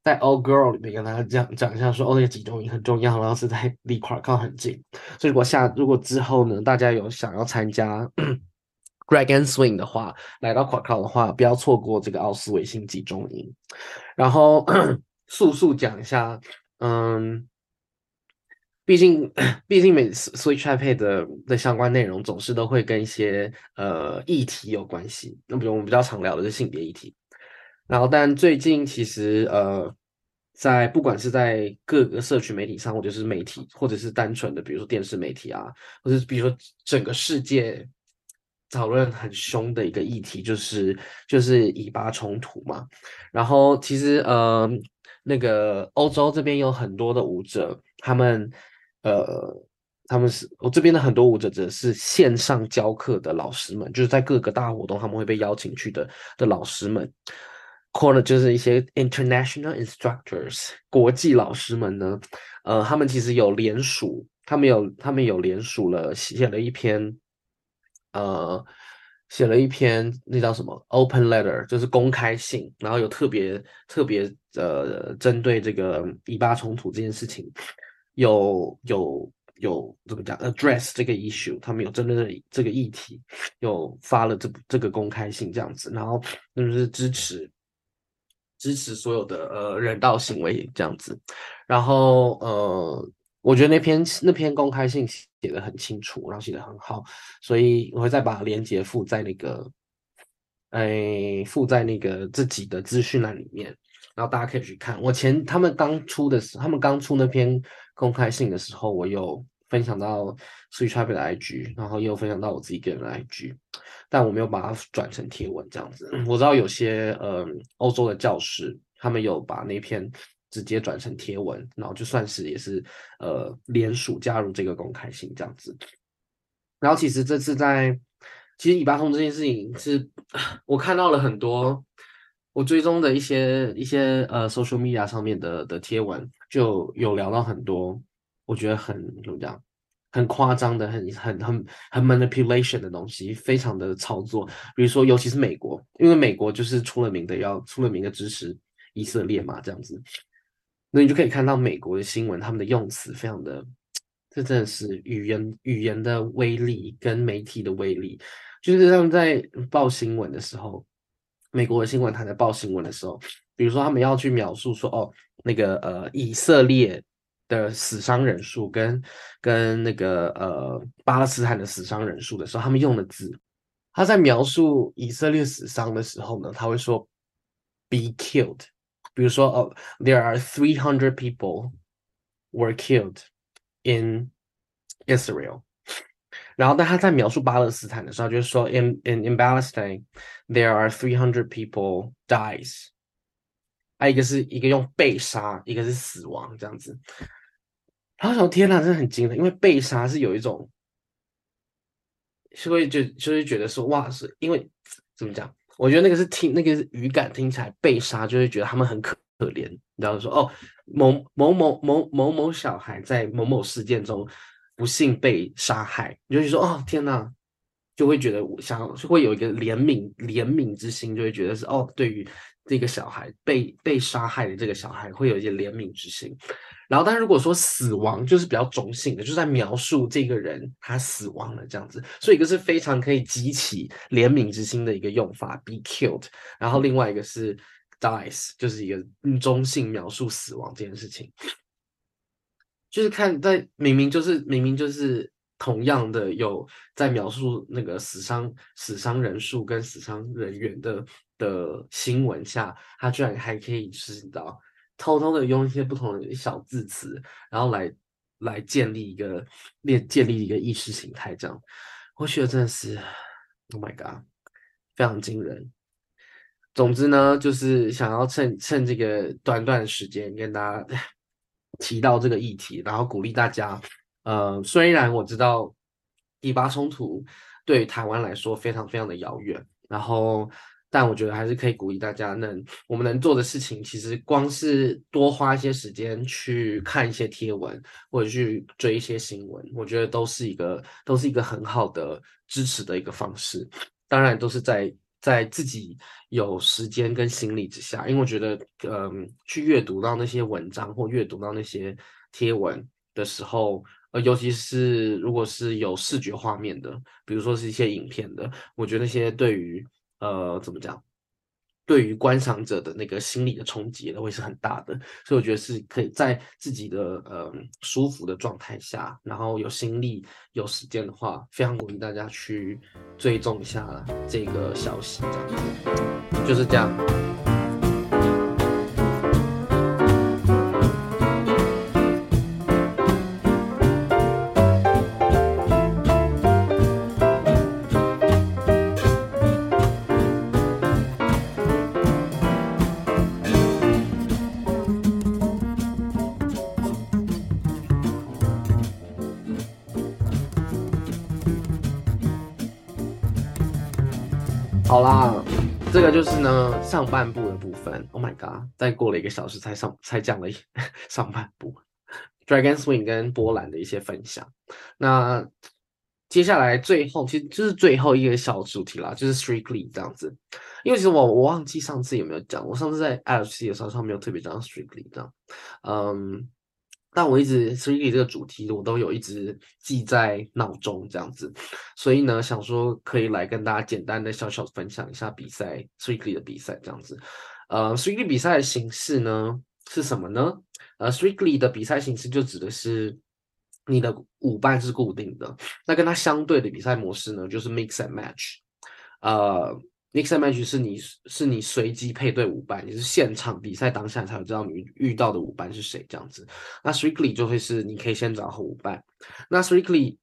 在 Old Girl 里面跟大家讲讲一下说，哦那个集中营很重要，然后是在离跨考很近。所以如果下如果之后呢，大家有想要参加。Dragon Swing 的话，来到 Krakow 的话，不要错过这个奥斯维辛集中营。然后速速讲一下，嗯，毕竟毕竟每次 Switch IP 的的相关内容总是都会跟一些呃议题有关系。那比如我们比较常聊的是性别议题。然后，但最近其实呃，在不管是在各个社群媒体上，或者是媒体，或者是单纯的比如说电视媒体啊，或者是比如说整个世界。讨论很凶的一个议题就是就是以巴冲突嘛，然后其实呃那个欧洲这边有很多的舞者，他们呃他们是我这边的很多舞者则是线上教课的老师们，就是在各个大活动他们会被邀请去的的老师们，call 就是一些 international instructors 国际老师们呢，呃他们其实有联署，他们有他们有联署了写了一篇。呃，写了一篇那叫什么 open letter，就是公开信，然后有特别特别呃针对这个以巴冲突这件事情，有有有怎么讲 address 这个 issue，他们有针对这个议题，有发了这这个公开信这样子，然后就是支持支持所有的呃人道行为这样子，然后呃。我觉得那篇那篇公开信写的很清楚，然后写的很好，所以我会再把链接附在那个，哎，附在那个自己的资讯栏里面，然后大家可以去看。我前他们刚出的时，他们刚出那篇公开信的时候，我有分享到 Switch iPad 的 IG，然后也有分享到我自己个人的 IG，但我没有把它转成贴文这样子。我知道有些呃欧洲的教师，他们有把那篇。直接转成贴文，然后就算是也是呃联署加入这个公开信这样子。然后其实这次在其实以巴通这件事情是，我看到了很多我追踪的一些一些呃 social media 上面的的贴文，就有聊到很多，我觉得很怎么讲很夸张的、很很很很 manipulation 的东西，非常的操作。比如说，尤其是美国，因为美国就是出了名的要出了名的支持以色列嘛，这样子，那你就可以看到美国的新闻，他们的用词非常的，这真的是语言语言的威力跟媒体的威力，就是他们在报新闻的时候，美国的新闻台在报新闻的时候，比如说他们要去描述说，哦，那个呃以色列。的死伤人数跟跟那个呃巴勒斯坦的死伤人数的时候，他们用的字，他在描述以色列死伤的时候呢，他会说 be killed，比如说哦、oh，there are three hundred people were killed in Israel，然后但他在描述巴勒斯坦的时候，就是说 in in in Palestine there are three hundred people dies，还有一个是一个用被杀，一个是死亡这样子。然后想天呐，真的很惊人，因为被杀是有一种，是会就就会觉得说哇，是因为怎么讲？ 我觉得那个是听那个是语感听起来被杀，就会觉得他们很可可怜。然后说哦，某某某某某某小孩在某某事件中不幸被杀害，你就会说哦天呐，就会觉得想会有一个怜悯怜悯之心，就会觉得是哦，对于这个小孩被被杀害的这个小孩会有一些怜悯之心。然后，但如果说死亡就是比较中性的，就是在描述这个人他死亡了这样子，所以一个是非常可以激起怜悯之心的一个用法，be killed。然后另外一个是 dies，就是一个中性描述死亡这件事情，就是看在明明就是明明就是同样的有在描述那个死伤死伤人数跟死伤人员的的新闻下，他居然还可以知道。偷偷的用一些不同的小字词，然后来来建立一个建建立一个意识形态，这样我觉得真的是，Oh my God，非常惊人。总之呢，就是想要趁趁这个短短的时间跟大家 提到这个议题，然后鼓励大家。呃，虽然我知道以巴冲突对台湾来说非常非常的遥远，然后。但我觉得还是可以鼓励大家能，我们能做的事情，其实光是多花一些时间去看一些贴文，或者去追一些新闻，我觉得都是一个都是一个很好的支持的一个方式。当然，都是在在自己有时间跟心力之下，因为我觉得，嗯，去阅读到那些文章或阅读到那些贴文的时候，呃，尤其是如果是有视觉画面的，比如说是一些影片的，我觉得那些对于呃，怎么讲？对于观赏者的那个心理的冲击，都会是很大的。所以我觉得是可以在自己的呃舒服的状态下，然后有心力、有时间的话，非常鼓励大家去追踪一下这个消息，这样子，就是这样。好啦，这个就是呢上半部的部分。Oh my god！再过了一个小时才上才讲了 上半部，Dragon Swing 跟波兰的一些分享。那接下来最后其实就是最后一个小主题啦，就是 Strictly 这样子。因为其实我我忘记上次有没有讲，我上次在 LC 的时候上没有特别讲 Strictly 这样。嗯。但我一直 Strictly 这个主题，我都有一直记在脑中这样子，所以呢，想说可以来跟大家简单的小小分享一下比赛 Strictly 的比赛这样子。呃，Strictly 比赛的形式呢是什么呢？呃，Strictly 的比赛形式就指的是你的舞伴是固定的，那跟它相对的比赛模式呢就是 Mix and Match，呃。N i x o n match 是你是你随机配对舞伴，你是现场比赛当下才会知道你遇到的舞伴是谁这样子。那 Strictly 就会是你可以先找好舞伴。那 Strictly，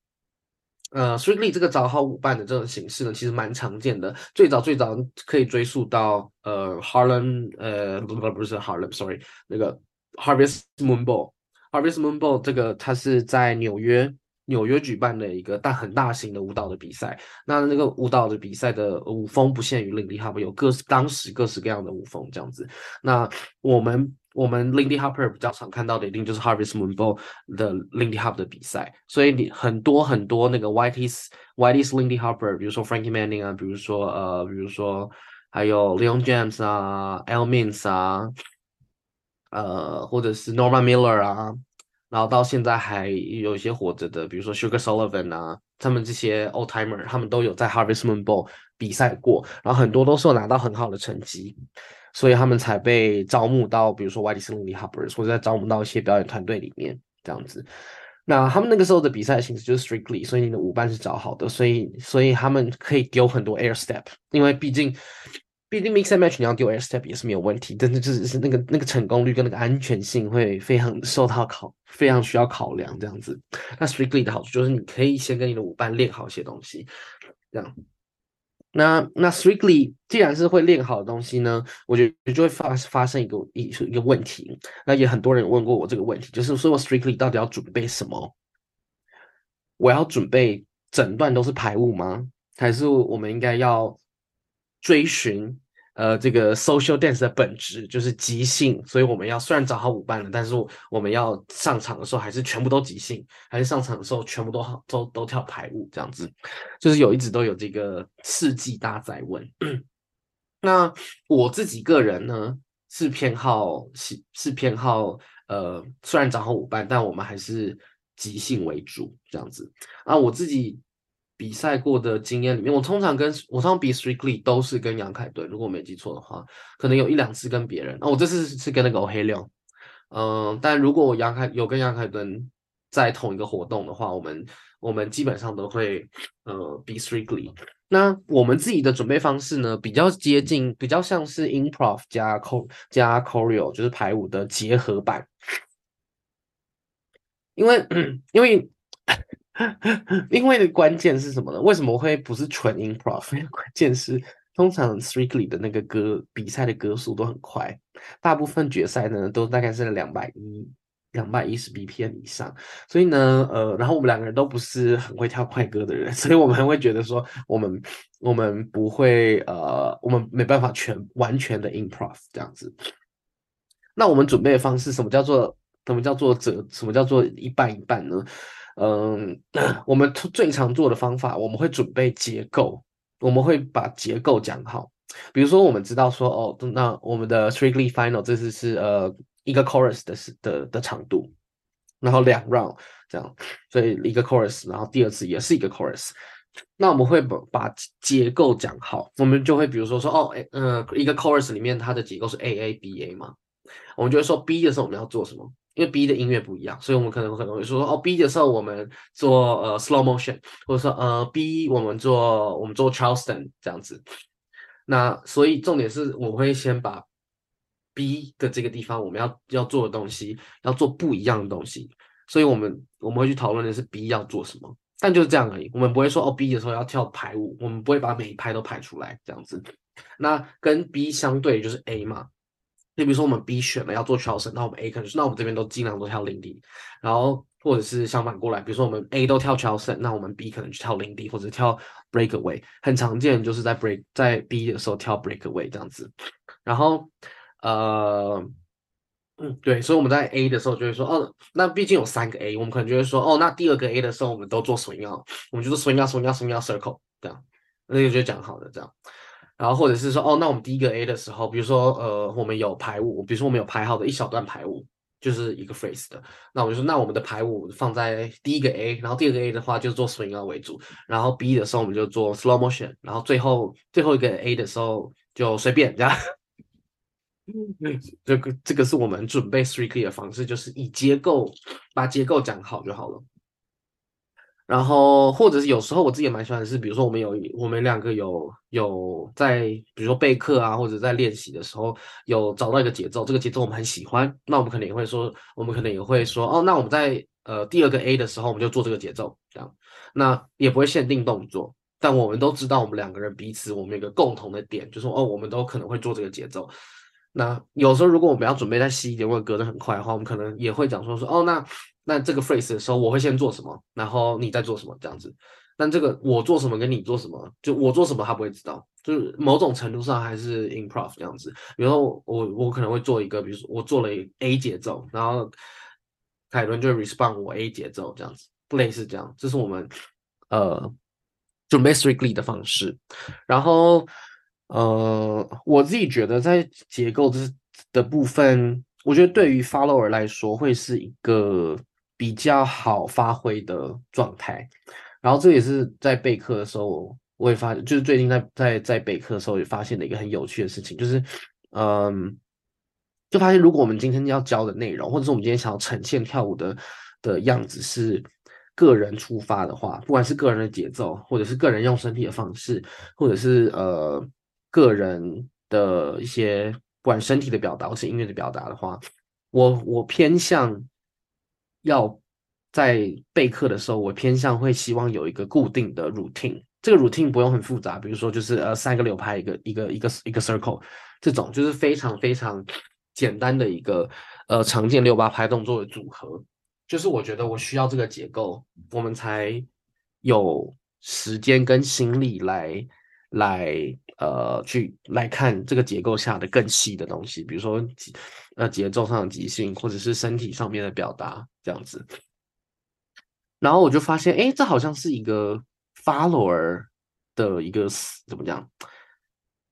呃，Strictly 这个找好舞伴的这种形式呢，其实蛮常见的。最早最早可以追溯到呃 Harlem，呃不不不是 Harlem，sorry，那个 Harvest Moon Ball，Harvest Moon Ball 这个它是在纽约。纽约举办的一个大很大型的舞蹈的比赛，那那个舞蹈的比赛的舞风不限于林立哈，有各当时各式各样的舞风这样子。那我们我们 Lindy Hopper 比较常看到的一定就是 Harvest Moon Bowl 的 Lindy Hop 的比赛，所以你很多很多那个 Whitey's Whitey's Lindy Hopper，比如说 Frankie Manning 啊，比如说呃，比如说还有 Leon James 啊，Al Mims 啊，呃，或者是 Norman Miller 啊，然后到现在还有一些活着的，比如说 Sugar Sullivan 啊，他们这些 Old Timer，他们都有在 Harvest Moon Bowl 比赛过，然后很多都是有拿到很好的成绩。所以他们才被招募到，比如说 Whitey's Lindy Hoppers，或者在招募到一些表演团队里面这样子。那他们那个时候的比赛形式就是 Strictly，所以你的舞伴是找好的，所以所以他们可以丢很多 Air Step，因为毕竟毕竟 Mix and Match 你要丢 Air Step 也是没有问题，但是就是是那个那个成功率跟那个安全性会非常受到考，非常需要考量这样子。那 Strictly 的好处就是你可以先跟你的舞伴练好一些东西，这样。那那 Strictly 既然是会练好的东西呢，我觉得就会发发生一个一一个问题。那也很多人问过我这个问题，就是说我 Strictly 到底要准备什么？我要准备整段都是排舞吗？还是我们应该要追寻？呃，这个 social dance 的本质就是即兴，所以我们要虽然找好舞伴了，但是我们要上场的时候还是全部都即兴，还是上场的时候全部都好都都跳排舞这样子，就是有一直都有这个世纪大哉问。那我自己个人呢是偏好是是偏好呃，虽然找好舞伴，但我们还是即兴为主这样子啊，我自己。比赛过的经验里面，我通常跟我通常比 Strictly 都是跟杨凯顿，如果我没记错的话，可能有一两次跟别人。那、我这次是跟那个黑亮，嗯，但如果我杨凯有跟杨凯顿在同一个活动的话，我们我们基本上都会呃比 Strictly。那我们自己的准备方式呢，比较接近，比较像是 Improv 加 cor 加 Choreo，就是排舞的结合版，因为 因为。因为的关键是什么呢？为什么会不是纯 improv？关键是通常 Strictly 的那个歌比赛的歌速都很快，大部分决赛呢都大概是两百一两百一十 BPM 以上。所以呢，呃，然后我们两个人都不是很会跳快歌的人，所以我们会觉得说，我们我们不会呃，我们没办法全完全的 improv 这样子。那我们准备的方式，什么叫做什么叫做折什么叫做一半一半呢？嗯，我们最常做的方法，我们会准备结构，我们会把结构讲好。比如说，我们知道说，哦，那我们的 Strictly Final 这次是呃一个 chorus 的的的长度，然后两 round 这样，所以一个 chorus，然后第二次也是一个 chorus。那我们会把把结构讲好，我们就会比如说说，哦，呃，一个 chorus 里面它的结构是 A A B A 嘛，我们就会说 B 的时候我们要做什么？因为 B 的音乐不一样，所以我们可能可能会说哦，B 的时候我们做呃 slow motion，或者说呃 B 我们做我们做 Charleston 这样子。那所以重点是我会先把 B 的这个地方我们要要做的东西要做不一样的东西，所以我们我们会去讨论的是 B 要做什么，但就是这样而已。我们不会说哦 B 的时候要跳排舞，我们不会把每一拍都排出来这样子。那跟 B 相对就是 A 嘛。就比如说我们 B 选了要做 Charleston，那我们 A 可能那我们这边都尽量都跳 Lindy，然后或者是相反过来，比如说我们 A 都跳 Charleston，那我们 B 可能去跳 Lindy 或者跳 Breakaway，很常见就是在 Break 在 B 的时候跳 Breakaway 这样子，然后呃嗯对，所以我们在 A 的时候就会说哦，那毕竟有三个 A，我们可能就会说哦，那第二个 A 的时候我们都做 Swing Out，我们就是 Swing Out Swing Out Swing Out Circle 这样，那个就讲好的这样。然后或者是说，哦，那我们第一个 A 的时候，比如说，呃，我们有排舞，比如说我们有排好的一小段排舞，就是一个 phrase 的，那我就说，那我们的排舞放在第一个 A，然后第二个 A 的话就做 swing out 为主，然后 B 的时候我们就做 slow motion，然后最后最后一个 A 的时候就随便这样。这个这个是我们准备 Strictly 的方式，就是以结构把结构讲好就好了。然后，或者是有时候我自己也蛮喜欢的是，比如说我们有我们两个有有在，比如说备课啊，或者在练习的时候有找到一个节奏，这个节奏我们很喜欢，那我们可能也会说，我们可能也会说，哦，那我们在呃第二个 A 的时候，我们就做这个节奏，这样，那也不会限定动作，但我们都知道我们两个人彼此我们有个共同的点，就是说哦，我们都可能会做这个节奏。那有时候如果我们要准备再细一点，或者隔得很快的话，我们可能也会讲说说，哦，那。那这个 phrase 的时候，我会先做什么，然后你再做什么这样子。但这个我做什么跟你做什么，就我做什么他不会知道，就是某种程度上还是 improv 这样子。比如说我我可能会做一个，比如说我做了 A 节奏，然后凯伦就 respond 我 A 节奏这样子，类似这样。这是我们呃准备 Strictly 的方式。然后呃，我自己觉得在结构这的部分，我觉得对于 follower 来说会是一个比较好发挥的状态。然后这也是在备课的时候。我也发，就是最近在在在备课的时候也发现了一个很有趣的事情，就是，嗯，就发现如果我们今天要教的内容，或者是我们今天想要呈现跳舞的的样子是个人出发的话，不管是个人的节奏，或者是个人用身体的方式，或者是呃个人的一些不管身体的表达或是音乐的表达的话，我我偏向要在备课的时候，我偏向会希望有一个固定的 routine。这个 routine 不用很复杂，比如说就是呃三个六拍一个一个一个一个 circle 这种就是非常非常简单的一个呃常见六八拍动作的组合，就是我觉得我需要这个结构，我们才有时间跟心力来来呃去来看这个结构下的更细的东西，比如说呃节奏上的即兴或者是身体上面的表达这样子，然后我就发现哎，这好像是一个。follower 的一个怎么讲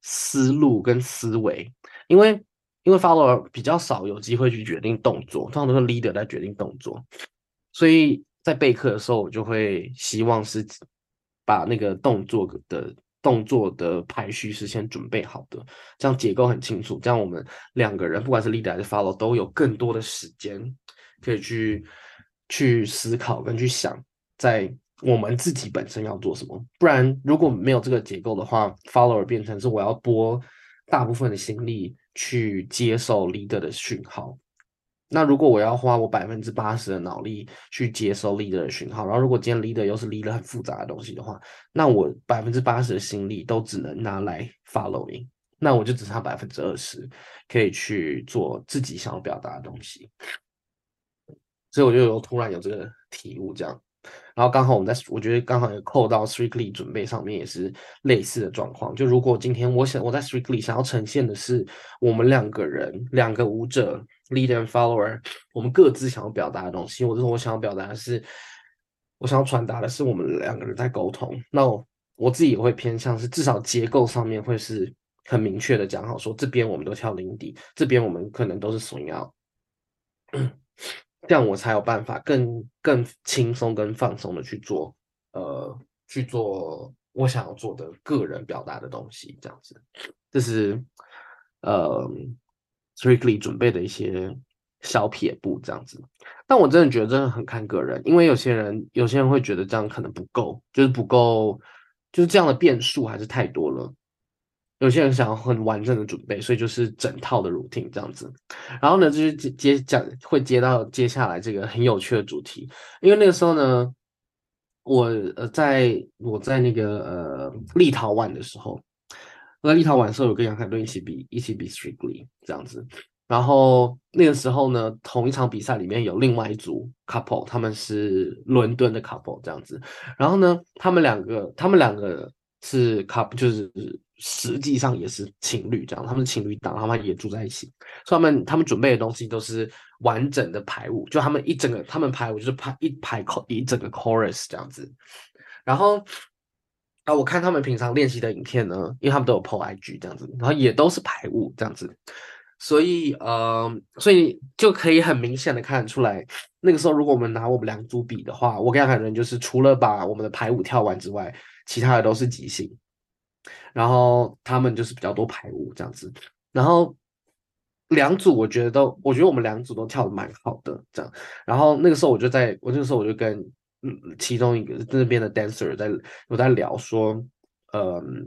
思路跟思维，因为因为 follower 比较少有机会去决定动作，通常都是 leader 在决定动作，所以在备课的时候，我就会希望是把那个动作的动作的排序是先准备好的，这样结构很清楚，这样我们两个人不管是 leader 还是 follower 都有更多的时间可以去去思考跟去想在。我们自己本身要做什么？不然如果没有这个结构的话，follower 变成是我要拨大部分的心力去接受 leader 的讯号。那如果我要花我百分之八十的脑力去接收 leader 的讯号，然后如果今天 leader 又是 leader 很复杂的东西的话，那我百分之八十的心力都只能拿来 following，那我就只差百分之二十可以去做自己想要表达的东西。所以我就有突然有这个体悟，这样。然后刚好我们在，我觉得刚好也扣到 Strictly 准备上面也是类似的状况。就如果今天我想我在 Strictly 想要呈现的是我们两个人两个舞者 Leader and Follower，我们各自想要表达的东西，或者说我想要表达的是，我想要传达的是我们两个人在沟通。那我，我自己也会偏向是至少结构上面会是很明确的讲好，说这边我们都跳 Lindy，这边我们可能都是 Swing Out。这样我才有办法更更轻松、更放松的去做，呃，去做我想要做的个人表达的东西。这样子，这是呃，Strictly 准备的一些小撇步，这样子。但我真的觉得真的很看个人，因为有些人有些人会觉得这样可能不够，就是不够，就是这样的变数还是太多了。有些人想要很完整的准备，所以就是整套的 routine 这样子。然后呢，就是接接讲会接到接下来这个很有趣的主题，因为那个时候呢，我呃在我在那个呃立陶宛的时候，我在立陶宛的时候有跟杨凯伦一起比一起比 Strictly 这样子。然后那个时候呢，同一场比赛里面有另外一组 couple，他们是伦敦的 couple 这样子。然后呢，他们两个他们两个是 couple 就是。实际上也是情侣这样，他们是情侣档，他们也住在一起，所以他们他们准备的东西都是完整的排舞，就他们一整个他们排舞就是排一排一整个 chorus 这样子。然后啊，我看他们平常练习的影片呢，因为他们都有 po IG 这样子，然后也都是排舞这样子，所以呃，所以就可以很明显的看得出来，那个时候如果我们拿我们两组比的话，我跟亚凯伦就是除了把我们的排舞跳完之外，其他的都是即兴。然后他们就是比较多排舞这样子，然后两组我觉得都，我觉得我们两组都跳的蛮好的这样。然后那个时候我就在，我那个时候我就跟嗯其中一个那边的 dancer 在我在聊说，嗯，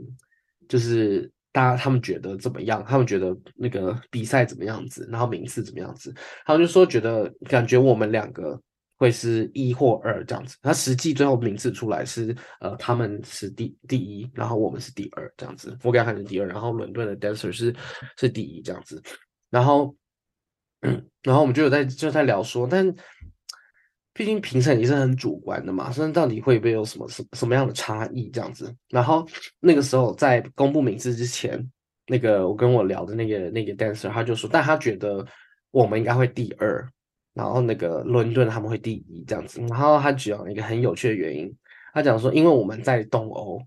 就是大家他们觉得怎么样？他们觉得那个比赛怎么样子？然后名次怎么样子？他们就说觉得感觉我们两个。会是一或二这样子，他实际最后名次出来是，呃，他们是第第一，然后我们是第二这样子。我给他看成第二，然后伦敦的 dancer 是是第一这样子，然后，然后我们就有在就在聊说，但毕竟评审也是很主观的嘛，所以到底会不会有什么什什么样的差异这样子？然后那个时候在公布名字之前，那个我跟我聊的那个那个 dancer 他就说，但他觉得我们应该会第二，然后那个伦敦他们会第一这样子。然后他讲了一个很有趣的原因，他讲说，因为我们在东欧。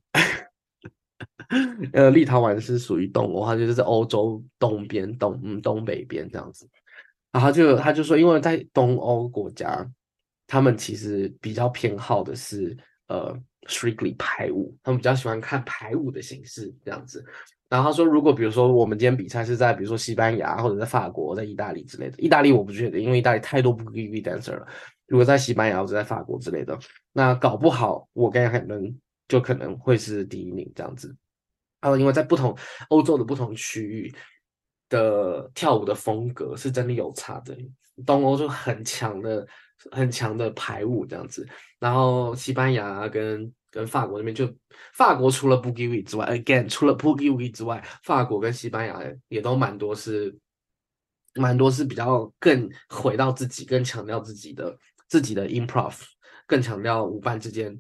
呃，立陶宛是属于东欧，它就是在欧洲东边、东嗯东北边这样子。然后就他就说，因为在东欧国家，他们其实比较偏好的是呃 strictly 排舞，他们比较喜欢看排舞的形式这样子。然后他说，如果比如说我们今天比赛是在比如说西班牙或者在法国、在意大利之类的，意大利我不确定，因为意大利太多不 give dancer 了。如果在西班牙或者在法国之类的，那搞不好我跟海伦就可能会是第一名这样子。然后，因为在不同欧洲的不同区域的跳舞的风格是真的有差的。东欧就很强的、很强的排舞这样子，然后西班牙跟跟法国那边就，法国除了 Boogie 之外，again 除了 Boogie 之外，法国跟西班牙也都蛮多是，蛮多是比较更回到自己，更强调自己的自己的 improv，更强调舞伴之间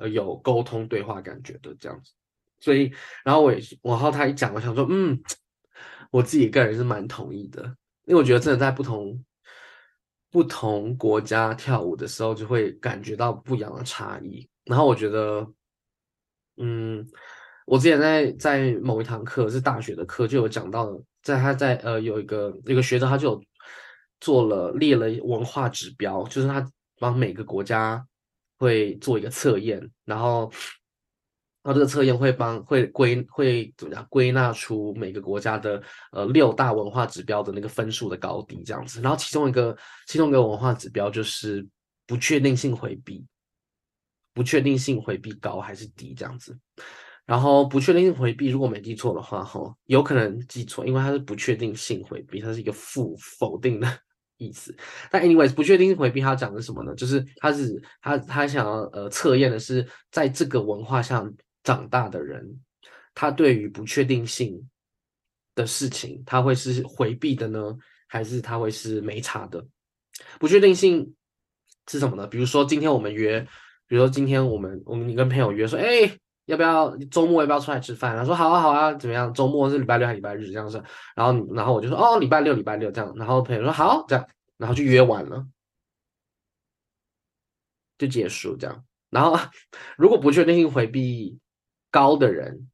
呃有沟通对话感觉的这样子。所以，然后我也，然后他一讲，我想说，嗯，我自己个人是蛮同意的，因为我觉得真的在不同不同国家跳舞的时候，就会感觉到不一样的差异。然后我觉得，嗯，我之前在在某一堂课是大学的课，就有讲到，在他在呃有一个有个学者，他就有做了列了文化指标，就是他帮每个国家会做一个测验，然后。然后这个测验会帮会归会怎么样归纳出每个国家的呃六大文化指标的那个分数的高低这样子，然后其中一个其中一个文化指标就是不确定性回避，不确定性回避高还是低这样子，然后不确定性回避如果没记错的话哈，有可能记错，因为它是不确定性回避，它是一个负否定的 意思。但 anyways 不确定性回避它讲的是什么呢？就是它是它它想要呃测验的是在这个文化上。长大的人，他对于不确定性的事情，他会是回避的呢，还是他会是没差的？不确定性是什么呢？比如说今天我们约，比如说今天我们我们你跟朋友约说，哎，要不要周末要不要出来吃饭？他说好啊好啊，怎么样？周末是礼拜六还是礼拜日这样子？然后然后我就说哦，礼拜六礼拜六这样。然后朋友说好这样，然后就约完了，就结束这样。然后如果不确定性回避。高的人，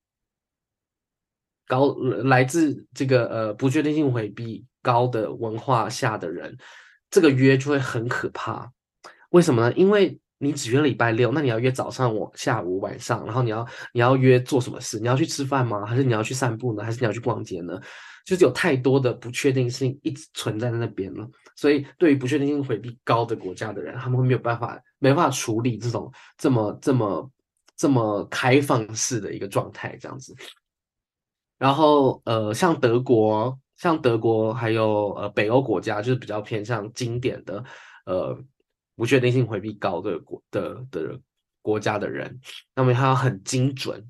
高来自这个呃不确定性回避高的文化下的人，这个约就会很可怕。为什么呢？因为你只约了礼拜六，那你要约早上、我下午、晚上，然后你要你要约做什么事？你要去吃饭吗？还是你要去散步呢？还是你要去逛街呢？就是有太多的不确定性一直存在在那边了。所以，对于不确定性回避高的国家的人，他们会没有办法，没办法处理这种这么这么。这么开放式的一个状态，这样子。然后，呃，像德国，像德国，还有呃北欧国家，就是比较偏向经典的，呃，不确定性回避高的国的的国家的人，那么他很精准，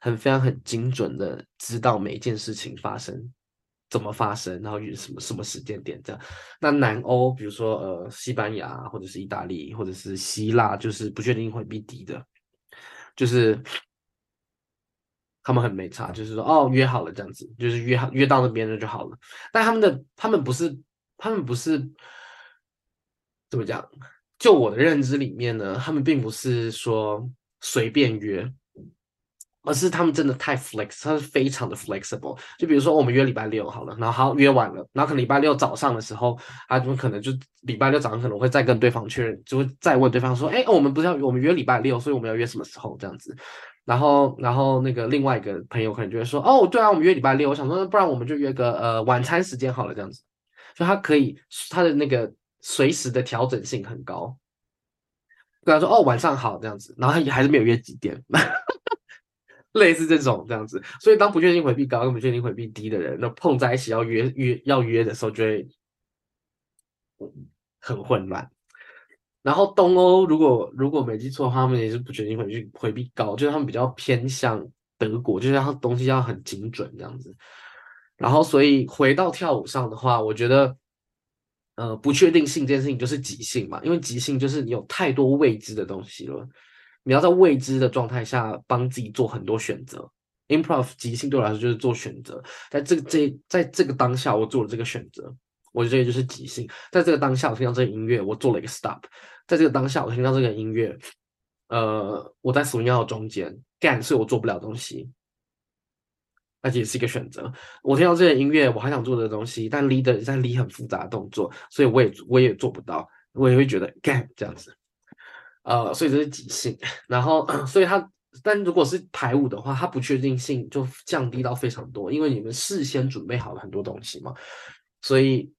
很非常很精准的知道每一件事情发生怎么发生，然后与什么什么时间点这样。那南欧，比如说呃西班牙或者是意大利或者是希腊，就是不确定性回避低的。就是他们很没差，就是说哦约好了这样子，就是约好约到那边了就好了。但他们的他们不是他们不是怎么讲？就我的认知里面呢，他们并不是说随便约。而是他们真的太 flex，他是非常的 flexible。就比如说我们约礼拜六好了，然后好约完了，然后可能礼拜六早上的时候，他们可能就礼拜六早上可能会再跟对方确认，就会再问对方说，哎，我们不是要我们约礼拜六，所以我们要约什么时候这样子。然后然后那个另外一个朋友可能就会说，哦，对啊，我们约礼拜六，我想说，不然我们就约个呃晚餐时间好了这样子。就他可以他的那个随时的调整性很高。跟他说，哦，晚上好这样子，然后他也还是没有约几点。类似这种这样子，所以当不确定回避高跟不确定回避低的人，那碰在一起要约约要约的时候，就会很混乱。然后东欧如果如果没记错的话，他们也是不确定回避回避高，就是他们比较偏向德国，就是他东西要很精准这样子。然后所以回到跳舞上的话，我觉得呃不确定性这件事情就是即兴嘛，因为即兴就是你有太多未知的东西了，你要在未知的状态下帮自己做很多选择。Improv 即兴对我来说就是做选择，在这个这在这个当下我做了这个选择，我觉得这就是即兴。在这个当下我听到这个音乐，我做了一个 stop。在这个当下我听到这个音乐，呃，我在 swing out 中间干，所以我做不了东西。而且是一个选择。我听到这些音乐，我还想做这个东西，但 leader 在 lead 很复杂的动作，所以我也我也做不到。我也会觉得干这样子，呃，所以这是即兴。然后，所以它，但如果是排舞的话，它不确定性就降低到非常多，因为你们事先准备好了很多东西嘛。所以，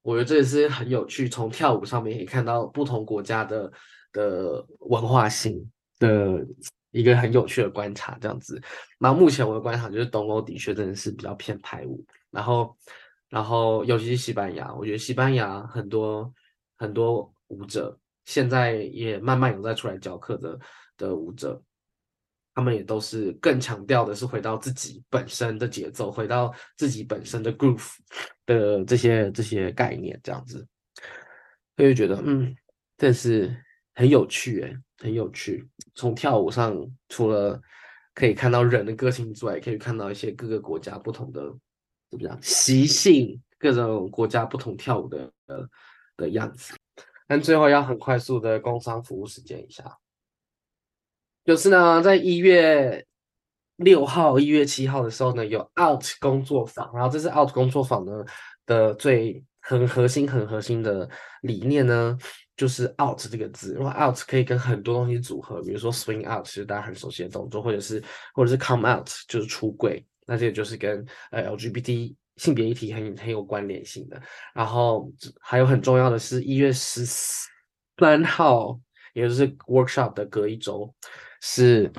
我觉得这也是很有趣，从跳舞上面可以看到不同国家的的文化性的。一个很有趣的观察，这样子。那目前我的观察就是，东欧的确真的是比较偏排舞。然后，然后尤其是西班牙，我觉得西班牙很多很多舞者现在也慢慢有在出来教课的的舞者，他们也都是更强调的是回到自己本身的节奏，回到自己本身的 groove 的这些这些概念，这样子。所以觉得，嗯，这是很有趣，诶。很有趣，从跳舞上除了可以看到人的个性之外，可以看到一些各个国家不同的怎么样习性，各种国家不同跳舞的的的样子。但最后要很快速的工商服务时间一下，就是呢，在一月六号、一月七号的时候呢，有 Out 工作坊，然后这是 Out 工作坊呢的最很核心、很核心的理念呢。就是 out 这个字，因为 out 可以跟很多东西组合，比如说 swing out 是大家很熟悉的动作，或者是或者是 come out 就是出柜，那这个就是跟呃 LGBT 性别议题很很有关联性的。然后还有很重要的是一月十三号，也就是 workshop 的隔一周是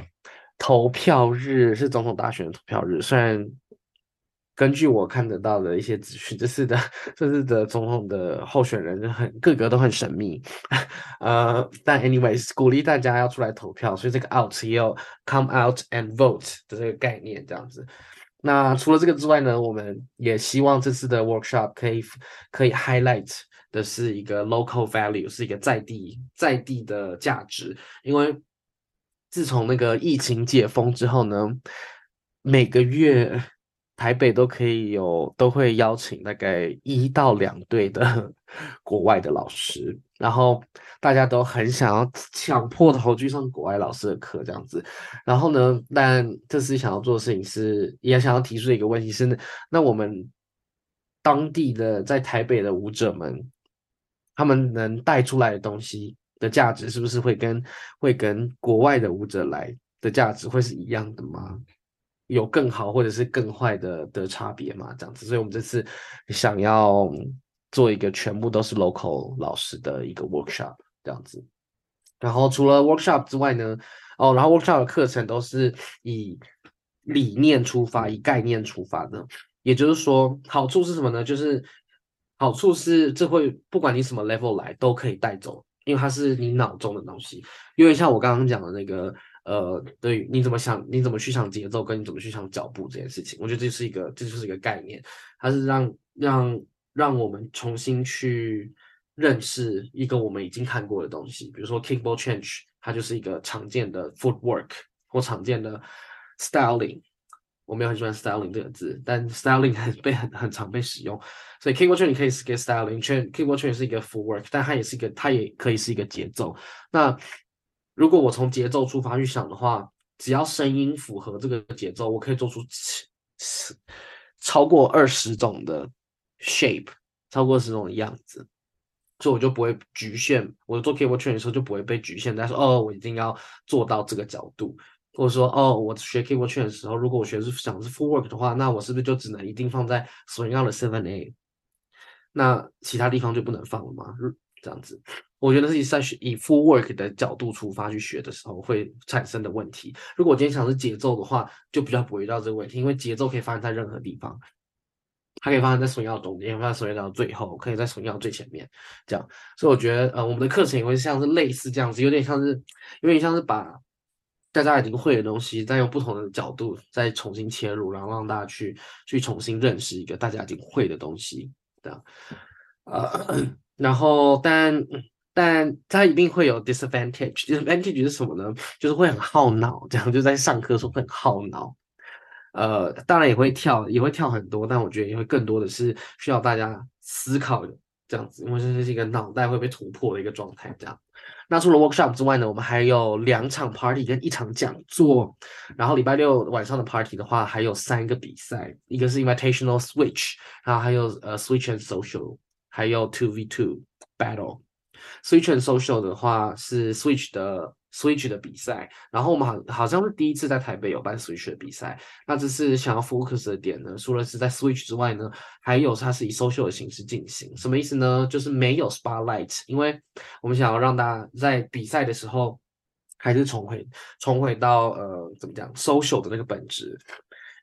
投票日，是总统大选的投票日，虽然。根据我看得到的一些资讯，这次的这次的总统的候选人很个个都很神秘，呃，但 anyways 鼓励大家要出来投票，所以这个 out 也有 come out and vote 的这个概念这样子。那除了这个之外呢，我们也希望这次的 workshop 可以可以 highlight 的是一个 local value，是一个在地在地的价值，因为自从那个疫情解封之后呢，每个月。台北都可以有，都会邀请大概一到两队的 国外的老师，然后大家都很想要抢破头去上国外老师的课，这样子。然后呢，但这次想要做的事情是，也想要提出一个问题是，那我们当地的在台北的舞者们，他们能带出来的东西的价值，是不是会跟会跟国外的舞者来的价值会是一样的吗？有更好或者是更坏的的差别嘛？这样子，所以我们这次想要做一个全部都是 local 老师的一个 workshop 这样子。然后除了 workshop 之外呢，哦，然后 workshop 的课程都是以理念出发，以概念出发的。也就是说，好处是什么呢？就是好处是这会不管你什么 level 来都可以带走，因为它是你脑中的东西。因为像我刚刚讲的那个。呃，对，你怎么想？你怎么去想节奏，跟你怎么去想脚步这件事情，我觉得这是一个，这就是一个概念，它是让让让我们重新去认识一个我们已经看过的东西，比如说 kickball change，它就是一个常见的 footwork 或常见的 styling。我没有很喜欢 styling 这个字，但 styling 很被很很常被使用，所以 kickball change 你可以是个 styling，kickball change 是一个 footwork，但它也是一个，它也可以是一个节奏。那如果我从节奏出发去想的话，只要声音符合这个节奏，我可以做出超过二十种的 shape，超过二十种的样子，所以我就不会局限。我做 kickball change 的时候就不会被局限在说哦，我一定要做到这个角度，或者说哦，我学 kickball change 的时候，如果我学是想是 footwork 的话，那我是不是就只能一定放在 swing out 的 seven A？那其他地方就不能放了吗？这样子。我觉得自己在学以 footwork 的角度出发去学的时候会产生的问题。如果我今天想是节奏的话，就比较不会遇到这个问题，因为节奏可以发生在任何地方，它可以发生在 swing out 中间，发生 swing out 最后，可以在从要最前面，这样。所以我觉得，呃，我们的课程也会像是类似这样子，有点像是，有点像是把大家已经会的东西，再用不同的角度再重新切入，然后让大家去去重新认识一个大家已经会的东西，这样。呃，然后但但它一定会有 disadvantage。disadvantage 是什么呢？就是会很耗脑，这样就在上课的时候会很耗脑。呃，当然也会跳，也会跳很多，但我觉得也会更多的是需要大家思考的这样子，因为这是一个脑袋会被突破的一个状态。这样，那除了 workshop 之外呢，我们还有两场 party 跟一场讲座，然后礼拜六晚上的 party 的话，还有三个比赛，一个是 invitational switch，然后还有呃 switch and social，还有 two v two battle。switch and social 的话是 switch 的。Switch 的比赛，然后我们好好像是第一次在台北有办 Switch 的比赛。那这次想要 focus 的点呢，除了是在 Switch 之外呢，还有它是以 social 的形式进行。什么意思呢？就是没有 Spotlight，因为我们想要让大家在比赛的时候还是重回重回到呃怎么讲 social 的那个本质。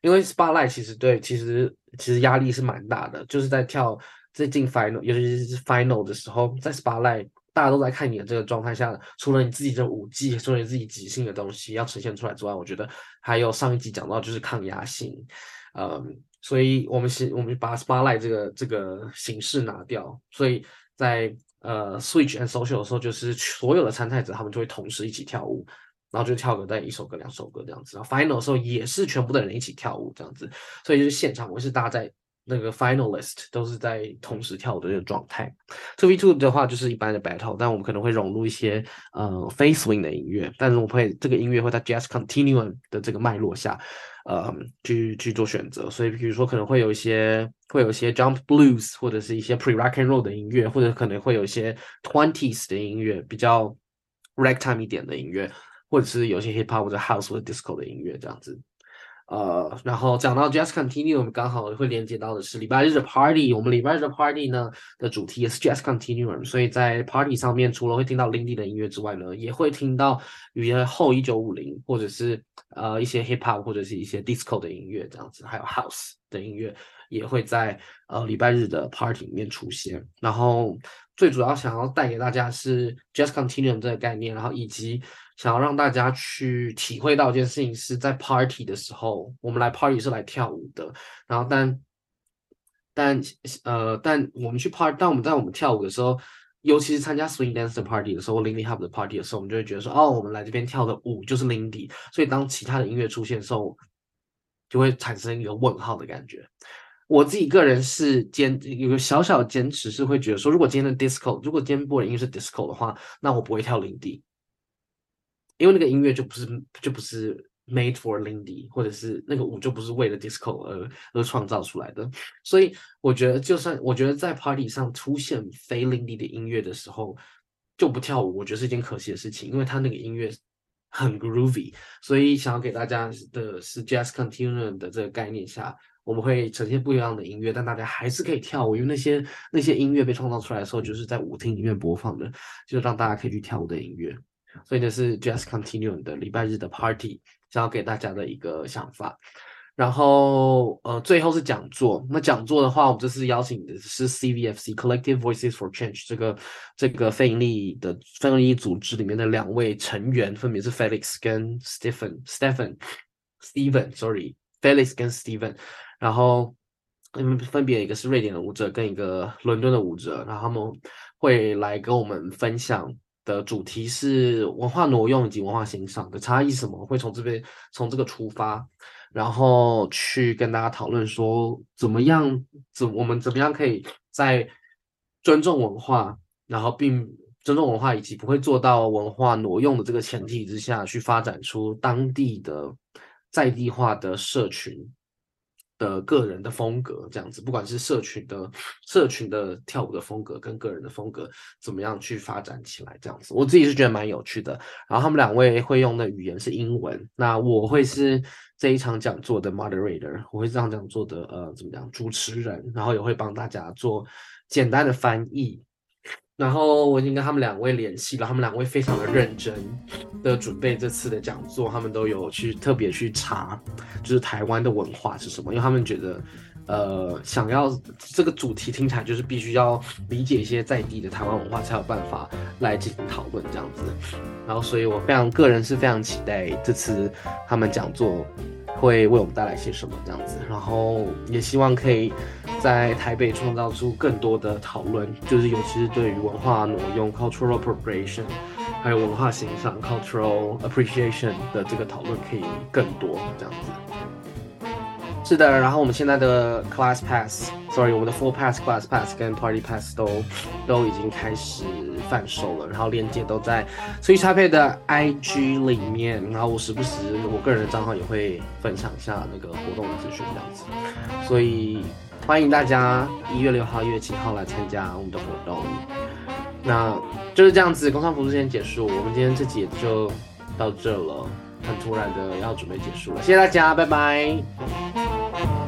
因为 Spotlight 其实对其实其实压力是蛮大的，就是在跳在进 Final，尤其是 Final 的时候，在 Spotlight。大家都在看你的这个状态下，除了你自己的舞技，除了你自己即兴的东西要呈现出来之外，我觉得还有上一集讲到就是抗压性，嗯，所以我们是，我们把 spotlight 这个这个形式拿掉，所以在呃 switch and social 的时候，就是所有的参赛者他们就会同时一起跳舞，然后就跳个在一首歌两首歌这样子，然后 final 的时候也是全部的人一起跳舞这样子，所以就是现场我是大家在。那个 finalist 都是在同时跳舞的这个状态。two v two 的话就是一般的 battle，但我们可能会融入一些呃 face swing 的音乐，但是我们会这个音乐会在 jazz continuum 的这个脉络下，呃，去去做选择。所以比如说可能会有一些会有一些 jump blues 或者是一些 pre rock and roll 的音乐，或者可能会有一些 twenties 的音乐，比较 ragtime 一点的音乐，或者是有些 hip hop 或者 house 或者 disco 的音乐这样子。呃，然后讲到 Jazz Continuum，我们刚好会连接到的是礼拜日的 Party。我们礼拜日的 Party 呢的主题也是 Jazz Continuum，所以在 Party 上面除了会听到 Lindy 的音乐之外呢，也会听到语言后一九五零或者是呃一些 Hip Hop 或者是一些 Disco 的音乐这样子，还有 House 的音乐也会在呃礼拜日的 Party 里面出现。然后最主要想要带给大家是 Jazz Continuum 这个概念，然后以及。想要让大家去体会到一件事情，是在 party 的时候，我们来 party 是来跳舞的。然后但，但呃，但我们去 party，当我们在我们跳舞的时候，尤其是参加 swing dance 的 party 的时候，Lindy Hop 的 party 的时候，我们就会觉得说，哦，我们来这边跳的舞就是 Lindy。所以当其他的音乐出现的时候，就会产生一个问号的感觉。我自己个人是坚有个小小的坚持，是会觉得说，如果今天的 disco，如果今天播的音乐是 disco 的话，那我不会跳 Lindy。因为那个音乐就不是就不是 made for Lindy，或者是那个舞就不是为了 disco 而而创造出来的，所以我觉得就算我觉得在 party 上出现非 Lindy 的音乐的时候就不跳舞，我觉得是一件可惜的事情，因为他那个音乐很 groovy，所以想要给大家的是 jazz continuum 的这个概念下，我们会呈现不一样的音乐，但大家还是可以跳舞，因为那些那些音乐被创造出来的时候就是在舞厅里面播放的，就让大家可以去跳舞的音乐。所以这是 just continue 的礼拜日的 Party，想要给大家的一个想法。然后呃，最后是讲座。那讲座的话，我们这次邀请的是 CVFC Collective Voices for Change 这个这个非营利的非营利组织里面的两位成员，分别是 Felix 跟 Stephen，Stephen，Stephen，sorry，Felix 跟 Stephen。然后他们分别一个是瑞典的舞者，跟一个伦敦的舞者，然后他们会来跟我们分享。的主题是文化挪用以及文化欣赏的差异什么？会从这边从这个出发，然后去跟大家讨论说怎么样，怎我们怎么样可以在尊重文化，然后并尊重文化以及不会做到文化挪用的这个前提之下去发展出当地的在地化的社群。的个人的风格这样子，不管是社群的社群的跳舞的风格跟个人的风格，怎么样去发展起来这样子，我自己是觉得蛮有趣的。然后他们两位会用的语言是英文，那我会是这一场讲座的 moderator，我会这样讲座的呃怎么讲主持人，然后也会帮大家做简单的翻译。然后我已经跟他们两位联系了，他们两位非常的认真的准备这次的讲座，他们都有去特别去查，就是台湾的文化是什么，因为他们觉得，呃，想要这个主题听起来就是必须要理解一些在地的台湾文化，才有办法来进行讨论这样子。然后，所以我非常个人是非常期待这次他们讲座会为我们带来些什么这样子。然后也希望可以在台北创造出更多的讨论，就是尤其是对于文化挪用 （cultural appropriation） 还有文化形象 （cultural appreciation） 的这个讨论可以更多这样子。是的，然后我们现在的 Class Pass，sorry，我们的 Full Pass、Class Pass 跟 Party Pass 都都已经开始贩售了，然后链接都在 Switch Taipei 的 IG 里面，然后我时不时我个人的账号也会分享一下那个活动的资讯这样子，所以欢迎大家一月六号、一月七号来参加我们的活动。那就是这样子，工商服务先结束，我们今天这集也就到这了，很突然的要准备结束了谢谢大家拜拜。